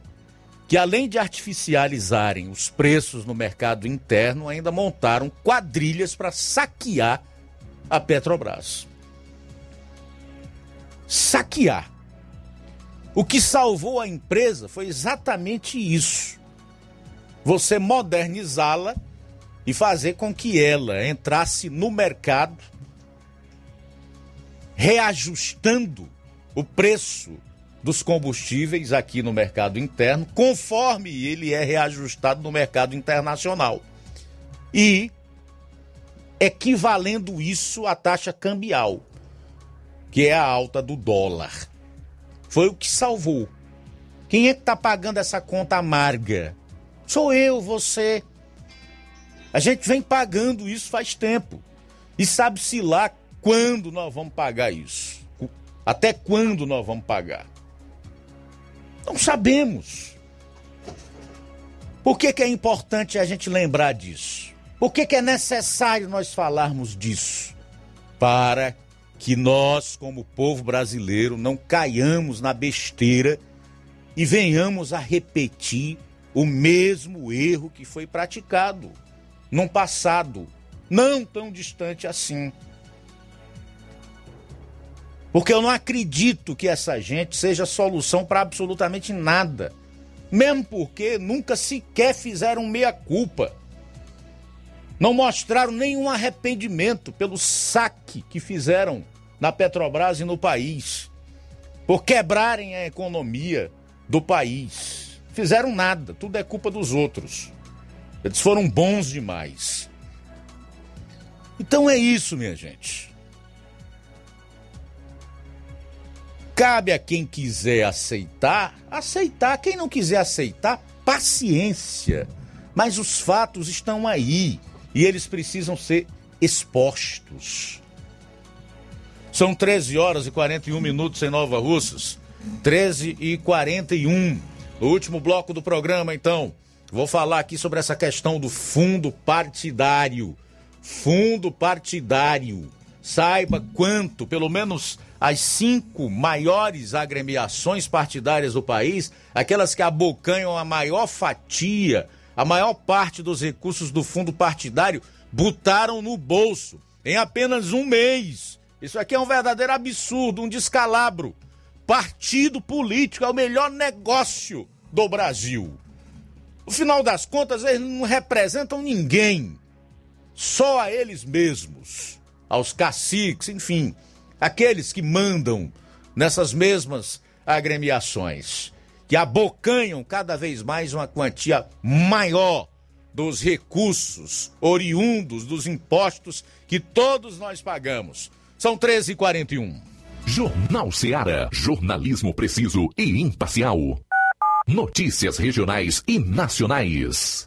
que além de artificializarem os preços no mercado interno, ainda montaram quadrilhas para saquear a Petrobras. Saquear. O que salvou a empresa foi exatamente isso. Você modernizá-la e fazer com que ela entrasse no mercado reajustando o preço dos combustíveis aqui no mercado interno, conforme ele é reajustado no mercado internacional. E equivalendo isso à taxa cambial, que é a alta do dólar. Foi o que salvou. Quem é que está pagando essa conta amarga? Sou eu, você. A gente vem pagando isso faz tempo. E sabe-se lá quando nós vamos pagar isso? Até quando nós vamos pagar? Não sabemos. Por que, que é importante a gente lembrar disso? Por que, que é necessário nós falarmos disso? Para que nós, como povo brasileiro, não caiamos na besteira e venhamos a repetir o mesmo erro que foi praticado num passado não tão distante assim. Porque eu não acredito que essa gente seja solução para absolutamente nada. Mesmo porque nunca sequer fizeram meia-culpa. Não mostraram nenhum arrependimento pelo saque que fizeram na Petrobras e no país. Por quebrarem a economia do país. Fizeram nada, tudo é culpa dos outros. Eles foram bons demais. Então é isso, minha gente. Cabe a quem quiser aceitar, aceitar. Quem não quiser aceitar, paciência. Mas os fatos estão aí e eles precisam ser expostos. São 13 horas e 41 minutos em Nova Russas. 13 e 41. O último bloco do programa, então. Vou falar aqui sobre essa questão do fundo partidário. Fundo partidário. Saiba quanto, pelo menos as cinco maiores agremiações partidárias do país, aquelas que abocanham a maior fatia, a maior parte dos recursos do fundo partidário, botaram no bolso em apenas um mês. Isso aqui é um verdadeiro absurdo, um descalabro. Partido político é o melhor negócio do Brasil. No final das contas, eles não representam ninguém, só a eles mesmos, aos caciques, enfim aqueles que mandam nessas mesmas agremiações, que abocanham cada vez mais uma quantia maior dos recursos oriundos dos impostos que todos nós pagamos. São 13h41. Jornal Seara. Jornalismo preciso e imparcial. Notícias regionais e nacionais.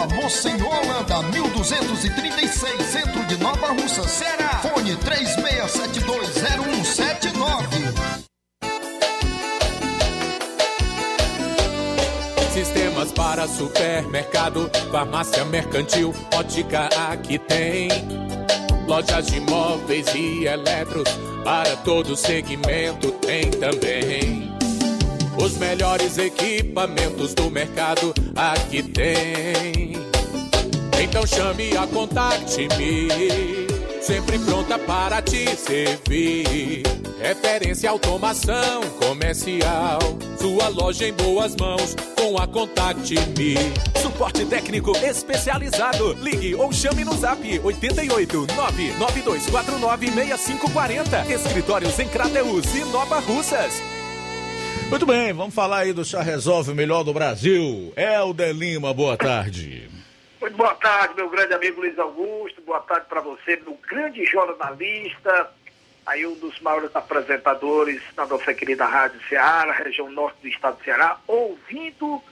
Rua Monsenhor Holanda, 1236, centro de Nova Russa, Ceará. Fone 36720179. Sistemas para supermercado, farmácia mercantil, ótica aqui tem. Lojas de móveis e eletros, para todo segmento tem também. Os melhores equipamentos do mercado aqui tem. Então chame a Contact-me, sempre pronta para te servir. Referência à automação comercial, sua loja em boas mãos com a Contact-me. Suporte técnico especializado. Ligue ou chame no zap 88 99249 6540. Escritórios em Crateus e Nova Russas. Muito bem, vamos falar aí do Chá Resolve, o melhor do Brasil. Helder Lima, boa tarde. Muito boa tarde, meu grande amigo Luiz Augusto. Boa tarde para você, meu grande jornalista, aí um dos maiores apresentadores da nossa querida Rádio Ceará, região norte do estado do Ceará, ouvindo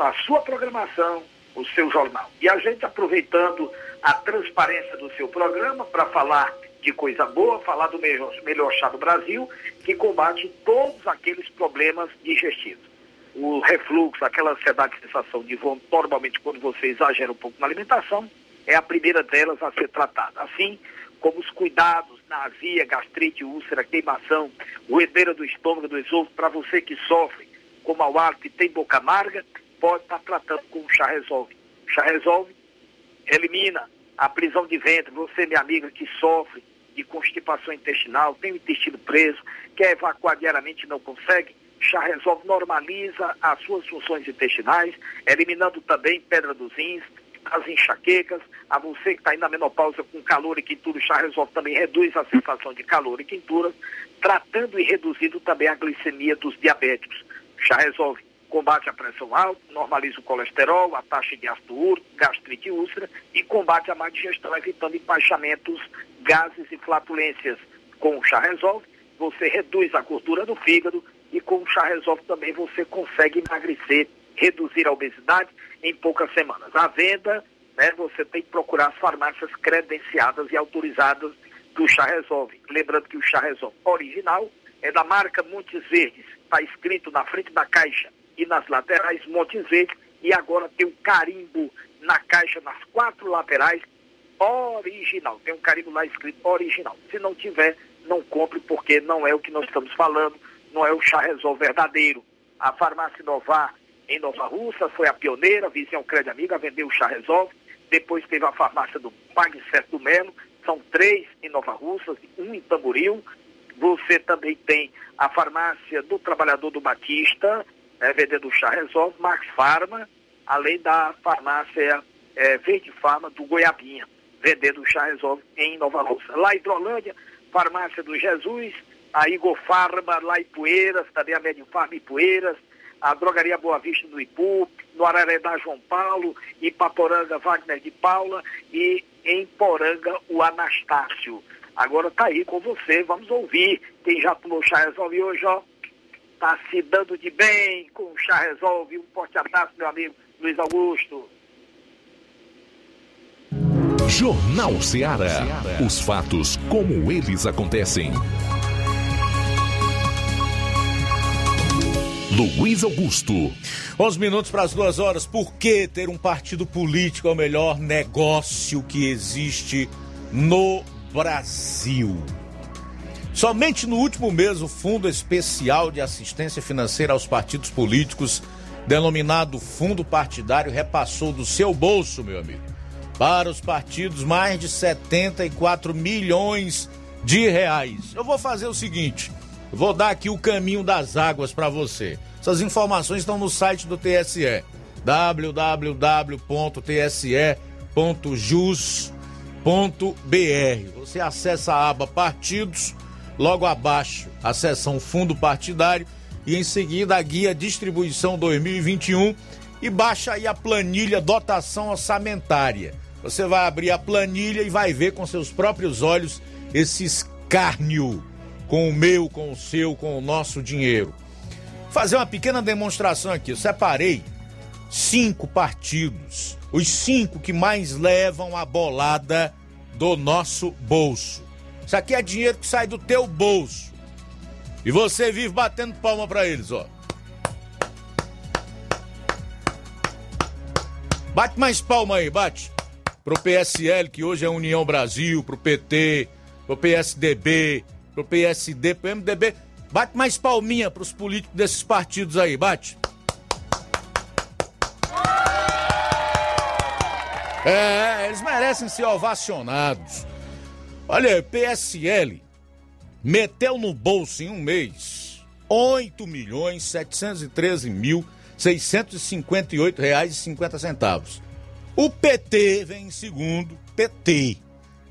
a sua programação, o seu jornal. E a gente aproveitando a transparência do seu programa para falar de coisa boa, falar do melhor, melhor chá do Brasil, que combate todos aqueles problemas digestivos. O refluxo, aquela ansiedade, sensação de vômito, normalmente quando você exagera um pouco na alimentação, é a primeira delas a ser tratada. Assim como os cuidados na azia, gastrite, úlcera, queimação, roedeira do estômago, do esôfago, para você que sofre com mau hálito e tem boca amarga, pode estar tratando com o chá resolve. O chá resolve elimina a prisão de ventre, você, minha amiga, que sofre de constipação intestinal, tem o intestino preso, quer evacuar diariamente e não consegue, chá resolve normaliza as suas funções intestinais, eliminando também pedra dos rins, as enxaquecas, a você que está aí na menopausa com calor e quintura, o chá resolve também reduz a sensação de calor e quintura, tratando e reduzindo também a glicemia dos diabéticos. Chá resolve combate a pressão alta, normaliza o colesterol, a taxa de ácido úrico, gastrite e úlcera e combate a má digestão, evitando empachamentos, gases e flatulências. Com o chá resolve, você reduz a gordura do fígado e com o chá resolve também você consegue emagrecer, reduzir a obesidade em poucas semanas. A venda, né, você tem que procurar as farmácias credenciadas e autorizadas do chá resolve. Lembrando que o chá resolve original é da marca Montes Verdes, está escrito na frente da caixa e nas laterais Montes Verdes e agora tem um carimbo na caixa, nas quatro laterais, original. Tem um carimbo lá escrito original. Se não tiver, não compre porque não é o que nós estamos falando, não é o chá resolve verdadeiro. A farmácia Inovar em Nova Russa foi a pioneira, Visão Crédito Amiga, vendeu o chá resolve. Depois teve a farmácia do Certo do Melo, são três em Nova Russa, um em Tamboril. Você também tem a farmácia do Trabalhador do Batista, é, vendendo chá resolve, Max Farma, além da farmácia é, Verde Farma do Goiabinha, vendendo chá resolve em Nova Russa. Lá em Hidrolândia, farmácia do Jesus, a Igor Farma lá em Poeiras, também a Médio Farma em Poeiras, a Drogaria Boa Vista do Ipu, no Araredá João Paulo, em Paporanga Wagner de Paula e em Poranga o Anastácio. Agora tá aí com você, vamos ouvir. Quem já tomou chá resolve hoje, ó, tá se dando de bem com o chá resolve. Um forte abraço, meu amigo Luiz Augusto. Jornal Ceará. Os fatos como eles acontecem. Luiz Augusto. 11 minutos para as duas horas. Por que ter um partido político é o melhor negócio que existe no Brasil? Somente no último mês, o Fundo Especial de Assistência Financeira aos Partidos Políticos, denominado Fundo Partidário, repassou do seu bolso, meu amigo, para os partidos mais de 74 milhões de reais. Eu vou fazer o seguinte Vou dar aqui o caminho das águas para você. Essas informações estão no site do TSE www.tse.jus.br. Você acessa a aba Partidos, logo abaixo a seção Fundo Partidário e em seguida a guia Distribuição 2021 e baixa aí a planilha Dotação Orçamentária. Você vai abrir a planilha e vai ver com seus próprios olhos esse escárnio com o meu, com o seu, com o nosso dinheiro. Fazer uma pequena demonstração aqui. Eu separei cinco partidos, os cinco que mais levam a bolada do nosso bolso. Isso aqui é dinheiro que sai do teu bolso. E você vive batendo palma para eles, ó. Bate mais palma aí, bate. Pro PSL, que hoje é União Brasil, pro PT, pro PSDB, pro PSD, pro MDB. Bate mais palminha pros políticos desses partidos aí, bate. É, eles merecem ser ovacionados. Olha, PSL meteu no bolso em um mês 8 milhões 713 mil 658 reais e 50 centavos. O PT vem em segundo, PT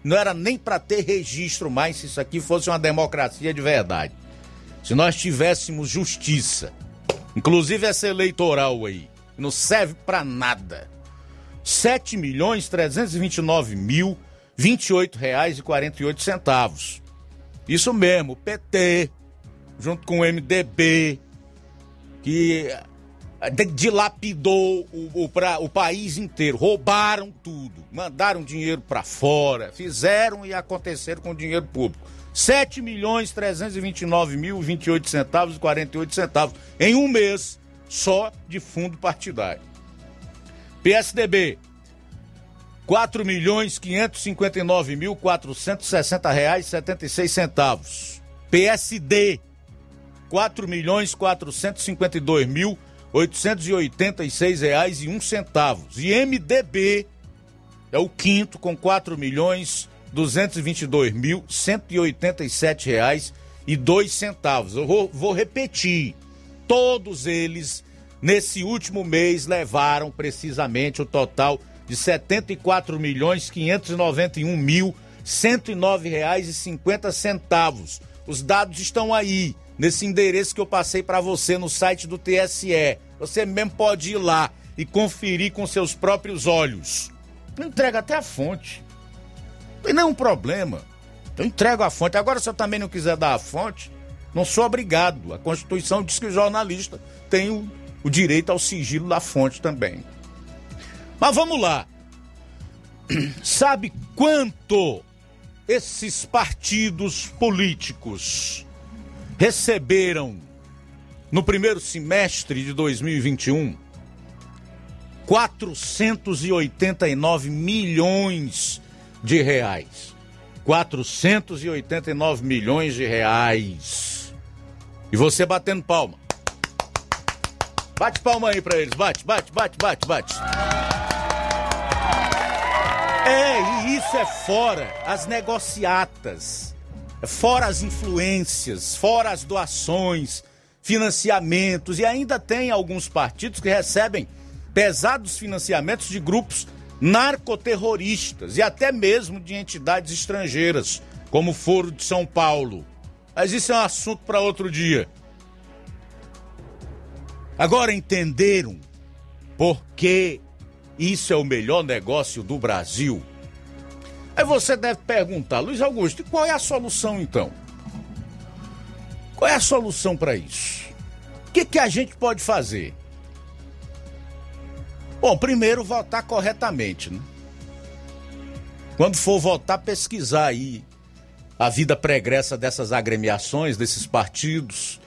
não era nem para ter registro mais se isso aqui fosse uma democracia de verdade. Se nós tivéssemos justiça, inclusive essa eleitoral aí, não serve para nada. 7 milhões 329 mil 28 reais e 48 centavos. Isso mesmo, PT, junto com o MDB, que dilapidou o, o, pra, o país inteiro, roubaram tudo, mandaram dinheiro para fora, fizeram e aconteceram com dinheiro público. 7 milhões 329 mil 28 centavos e 48 centavos em um mês só de fundo partidário. PSDB 4 milhões 559 mil 460 reais 76 centavos. PSD 4 milhões 452 mil R$ 886,01. E MDB é o quinto com R$ milhões mil reais e dois centavos. Eu vou, vou repetir. Todos eles nesse último mês levaram precisamente o total de R$ milhões mil reais e cinquenta centavos. Os dados estão aí nesse endereço que eu passei para você no site do TSE. Você mesmo pode ir lá e conferir com seus próprios olhos. Eu entrego até a fonte. Não tem nenhum problema. Eu entrego a fonte. Agora, se eu também não quiser dar a fonte, não sou obrigado. A Constituição diz que o jornalista tem o, o direito ao sigilo da fonte também. Mas vamos lá. Sabe quanto esses partidos políticos receberam no primeiro semestre de 2021? 489 milhões de reais. 489 milhões de reais. E você batendo palma. Bate palma aí pra eles. Bate, bate, bate, bate, bate. É, e isso é fora as negociatas, fora as influências, fora as doações, financiamentos, e ainda tem alguns partidos que recebem pesados financiamentos de grupos narcoterroristas e até mesmo de entidades estrangeiras, como o Foro de São Paulo. Mas isso é um assunto para outro dia. Agora entenderam por que isso é o melhor negócio do Brasil? Aí você deve perguntar, Luiz Augusto, qual é a solução então? Qual é a solução para isso? O que, que a gente pode fazer? Bom, primeiro votar corretamente, né? Quando for votar, pesquisar aí a vida pregressa dessas agremiações, desses partidos,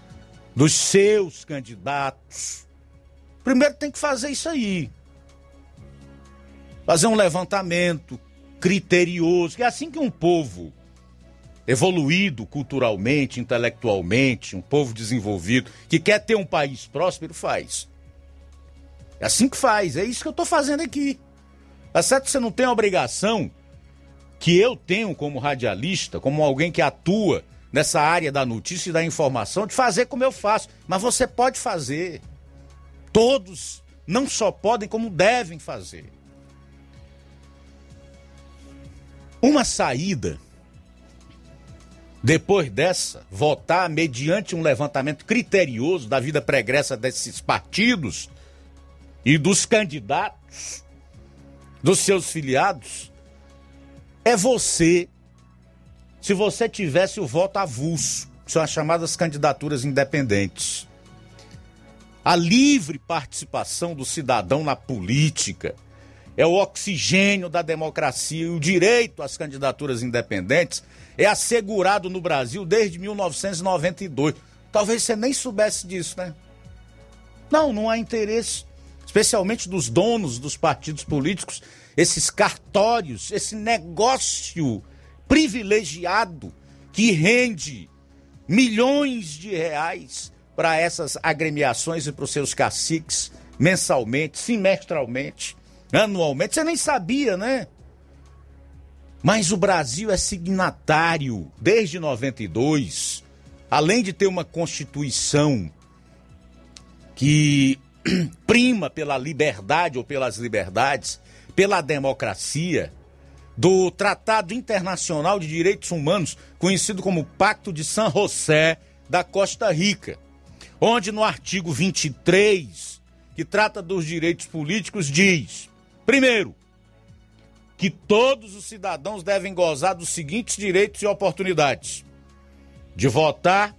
dos seus candidatos. Primeiro tem que fazer isso aí fazer um levantamento criterioso, é assim que um povo evoluído culturalmente, intelectualmente, um povo desenvolvido, que quer ter um país próspero, faz. É assim que faz, é isso que eu estou fazendo aqui. Tá certo você não tem a obrigação que eu tenho como radialista, como alguém que atua nessa área da notícia e da informação, de fazer como eu faço. Mas você pode fazer. Todos não só podem, como devem fazer. Uma saída, depois dessa, votar mediante um levantamento criterioso da vida pregressa desses partidos e dos candidatos, dos seus filiados, é você, se você tivesse o voto avulso, que são as chamadas candidaturas independentes. A livre participação do cidadão na política é o oxigênio da democracia e o direito às candidaturas independentes é assegurado no Brasil desde 1992. Talvez você nem soubesse disso, né? Não, não há interesse, especialmente dos donos dos partidos políticos, esses cartórios, esse negócio privilegiado que rende milhões de reais para essas agremiações e para os seus caciques mensalmente, semestralmente anualmente. Você nem sabia, né? Mas o Brasil é signatário desde 92, além de ter uma constituição que prima pela liberdade ou pelas liberdades, pela democracia, do Tratado Internacional de Direitos Humanos, conhecido como Pacto de San José da Costa Rica, onde no artigo 23, que trata dos direitos políticos, diz: Primeiro, que todos os cidadãos devem gozar dos seguintes direitos e oportunidades: de votar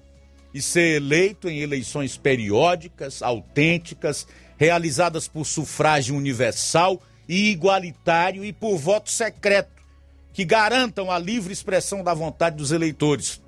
e ser eleito em eleições periódicas, autênticas, realizadas por sufrágio universal e igualitário e por voto secreto, que garantam a livre expressão da vontade dos eleitores.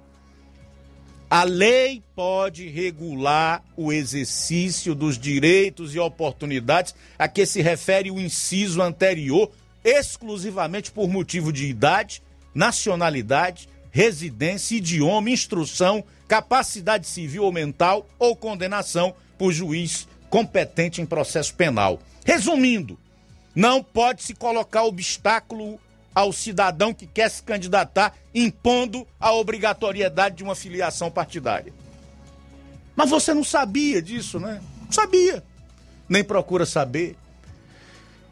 A lei pode regular o exercício dos direitos e oportunidades a que se refere o inciso anterior, exclusivamente por motivo de idade, nacionalidade, residência, idioma, instrução, capacidade civil ou mental ou condenação por juiz competente em processo penal. Resumindo, não pode se colocar obstáculo ao cidadão que quer se candidatar, impondo a obrigatoriedade de uma filiação partidária. Mas você não sabia disso, né? Não sabia. Nem procura saber.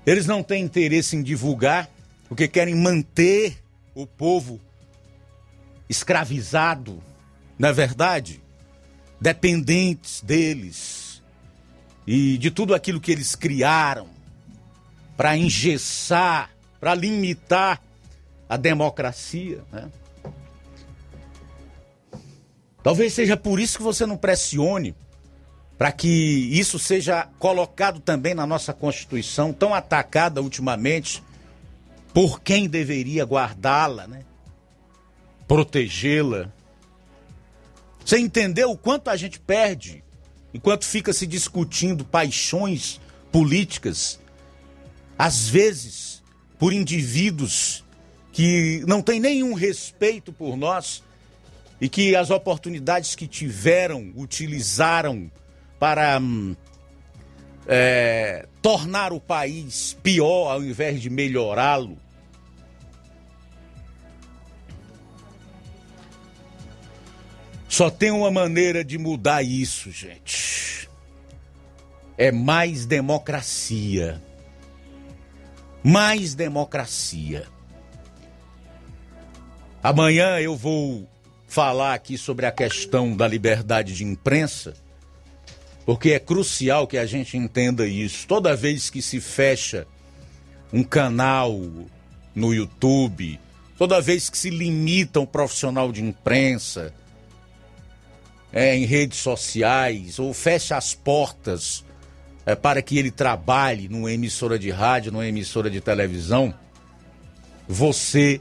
Eles não têm interesse em divulgar, porque querem manter o povo escravizado, não é verdade? Dependentes deles. e de tudo aquilo que eles criaram para engessar, para limitar a democracia. Né? Talvez seja por isso que você não pressione para que isso seja colocado também na nossa Constituição, tão atacada ultimamente por quem deveria guardá-la, né? protegê-la. Você entendeu o quanto a gente perde enquanto fica se discutindo paixões políticas, às vezes por indivíduos que não têm nenhum respeito por nós e que as oportunidades que tiveram utilizaram para hum, é, tornar o país pior ao invés de melhorá-lo. Só tem uma maneira de mudar isso, gente. É mais democracia. Mais democracia. Amanhã eu vou falar aqui sobre a questão da liberdade de imprensa, porque é crucial que a gente entenda isso. Toda vez que se fecha um canal no YouTube, toda vez que se limita um profissional de imprensa, é, em redes sociais ou fecha as portas é, para que ele trabalhe numa emissora de rádio, numa emissora de televisão, você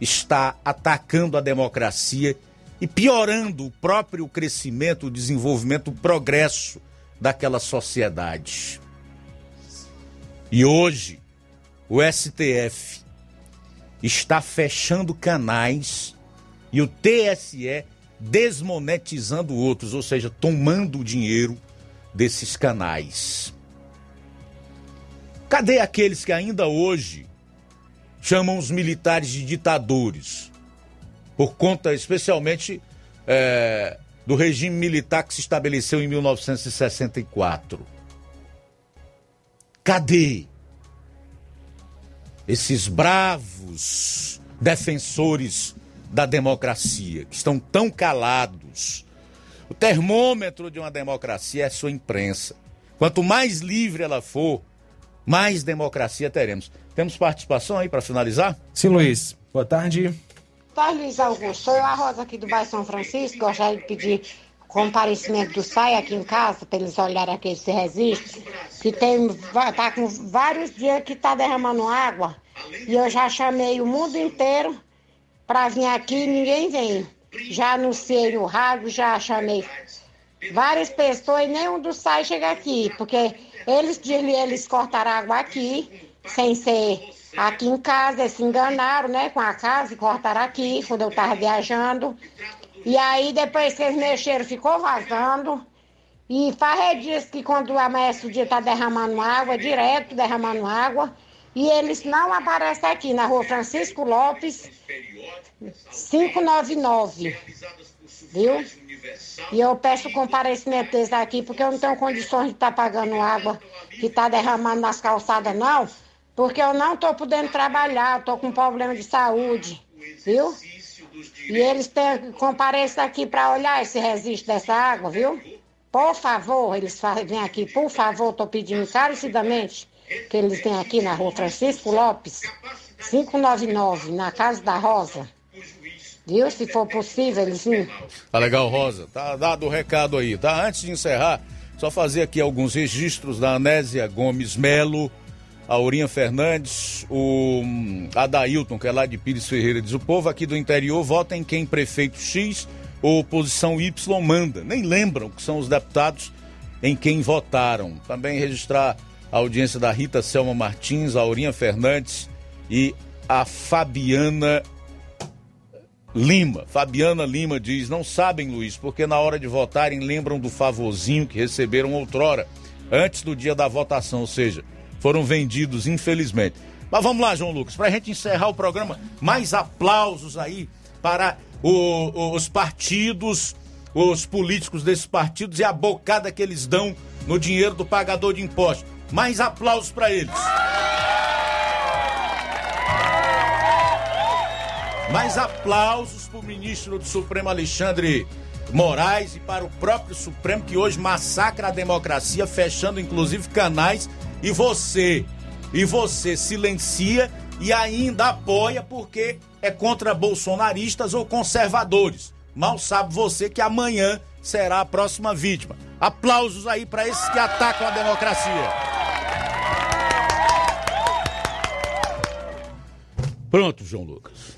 está atacando a democracia e piorando o próprio crescimento, o desenvolvimento, o progresso daquela sociedade. E hoje, o STF está fechando canais e o TSE desmonetizando outros, ou seja, tomando o dinheiro desses canais. Cadê aqueles que ainda hoje chamam os militares de ditadores? Por conta, especialmente, é, do regime militar que se estabeleceu em 1964. Cadê esses bravos defensores da democracia, que estão tão calados. O termômetro de uma democracia é a sua imprensa. Quanto mais livre ela for, mais democracia teremos. Temos participação aí para finalizar? Sim, Luiz. Boa tarde. Tá, Luiz Augusto. Sou eu, a Rosa aqui do bairro São Francisco. Gostaria de pedir comparecimento do SAI aqui em casa, para eles olharem aqui esse registro, que tem, tá com vários dias que tá derramando água. E eu já chamei o mundo inteiro para vir aqui ninguém vem. Já anunciei o rádio, já chamei várias pessoas e nenhum dos sai chega aqui, porque eles eles cortaram água aqui, sem ser aqui em casa, eles se enganaram, né, com a casa e cortaram aqui quando eu estava viajando. E aí depois que eles mexeram, ficou vazando. E faz dias que quando amanhece o dia tá derramando água, direto derramando água. E eles não aparecem aqui na rua Francisco Lopes, 599. Viu? E eu peço comparecimento deles aqui, porque eu não tenho condições de estar tá pagando água que está derramando nas calçadas, não. Porque eu não estou podendo trabalhar, estou com problema de saúde. Viu? E eles têm que comparecer aqui para olhar esse registro dessa água, viu? Por favor, eles vêm aqui, por favor, estou pedindo encarecidamente que eles têm aqui na rua Francisco Lopes, 599, na Casa da Rosa. Viu? Se for possível, eles vêm. Tá legal, Rosa. Tá dado o recado aí, tá? Antes de encerrar, só fazer aqui alguns registros da Anésia Gomes Melo, a Aurinha Fernandes, o hum, Adailton, que é lá de Pires Ferreira, diz: o povo aqui do interior vota em quem prefeito X ou oposição Y manda. Nem lembram que são os deputados em quem votaram. Também registrar a audiência da Rita Selma Martins, a Aurinha Fernandes e a Fabiana Lima. Fabiana Lima diz: Não sabem, Luiz, porque na hora de votarem lembram do favorzinho que receberam outrora, antes do dia da votação, ou seja, foram vendidos, infelizmente. Mas vamos lá, João Lucas, para a gente encerrar o programa, mais aplausos aí para o, os partidos, os políticos desses partidos e a bocada que eles dão no dinheiro do pagador de impostos. Mais aplausos para eles. Mais aplausos para o ministro do Supremo Alexandre Moraes e para o próprio Supremo que hoje massacra a democracia, fechando inclusive canais e você, e você silencia e ainda apoia porque é contra bolsonaristas ou conservadores. Mal sabe você que amanhã será a próxima vítima. Aplausos aí para esses que atacam a democracia. Pronto, João Lucas.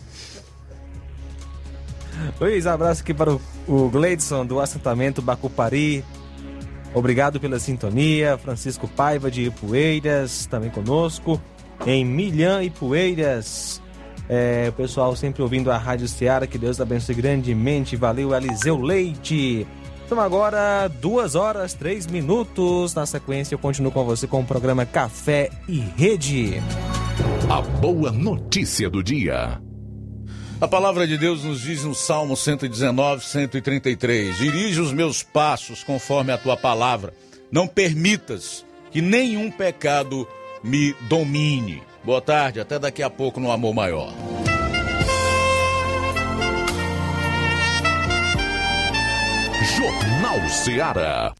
Luiz, abraço aqui para o, o Gleidson do assentamento Bacupari. Obrigado pela sintonia. Francisco Paiva de Ipueiras também conosco. Em Milhã e Poeiras. É, o pessoal sempre ouvindo a Rádio Ceará. Que Deus abençoe grandemente. Valeu, Eliseu Leite. Então agora, duas horas, três minutos. Na sequência, eu continuo com você com o programa Café e Rede. A boa notícia do dia. A palavra de Deus nos diz no Salmo 119, 133: Dirige os meus passos conforme a tua palavra. Não permitas que nenhum pecado me domine. Boa tarde, até daqui a pouco no Amor Maior. Jornal Ceará.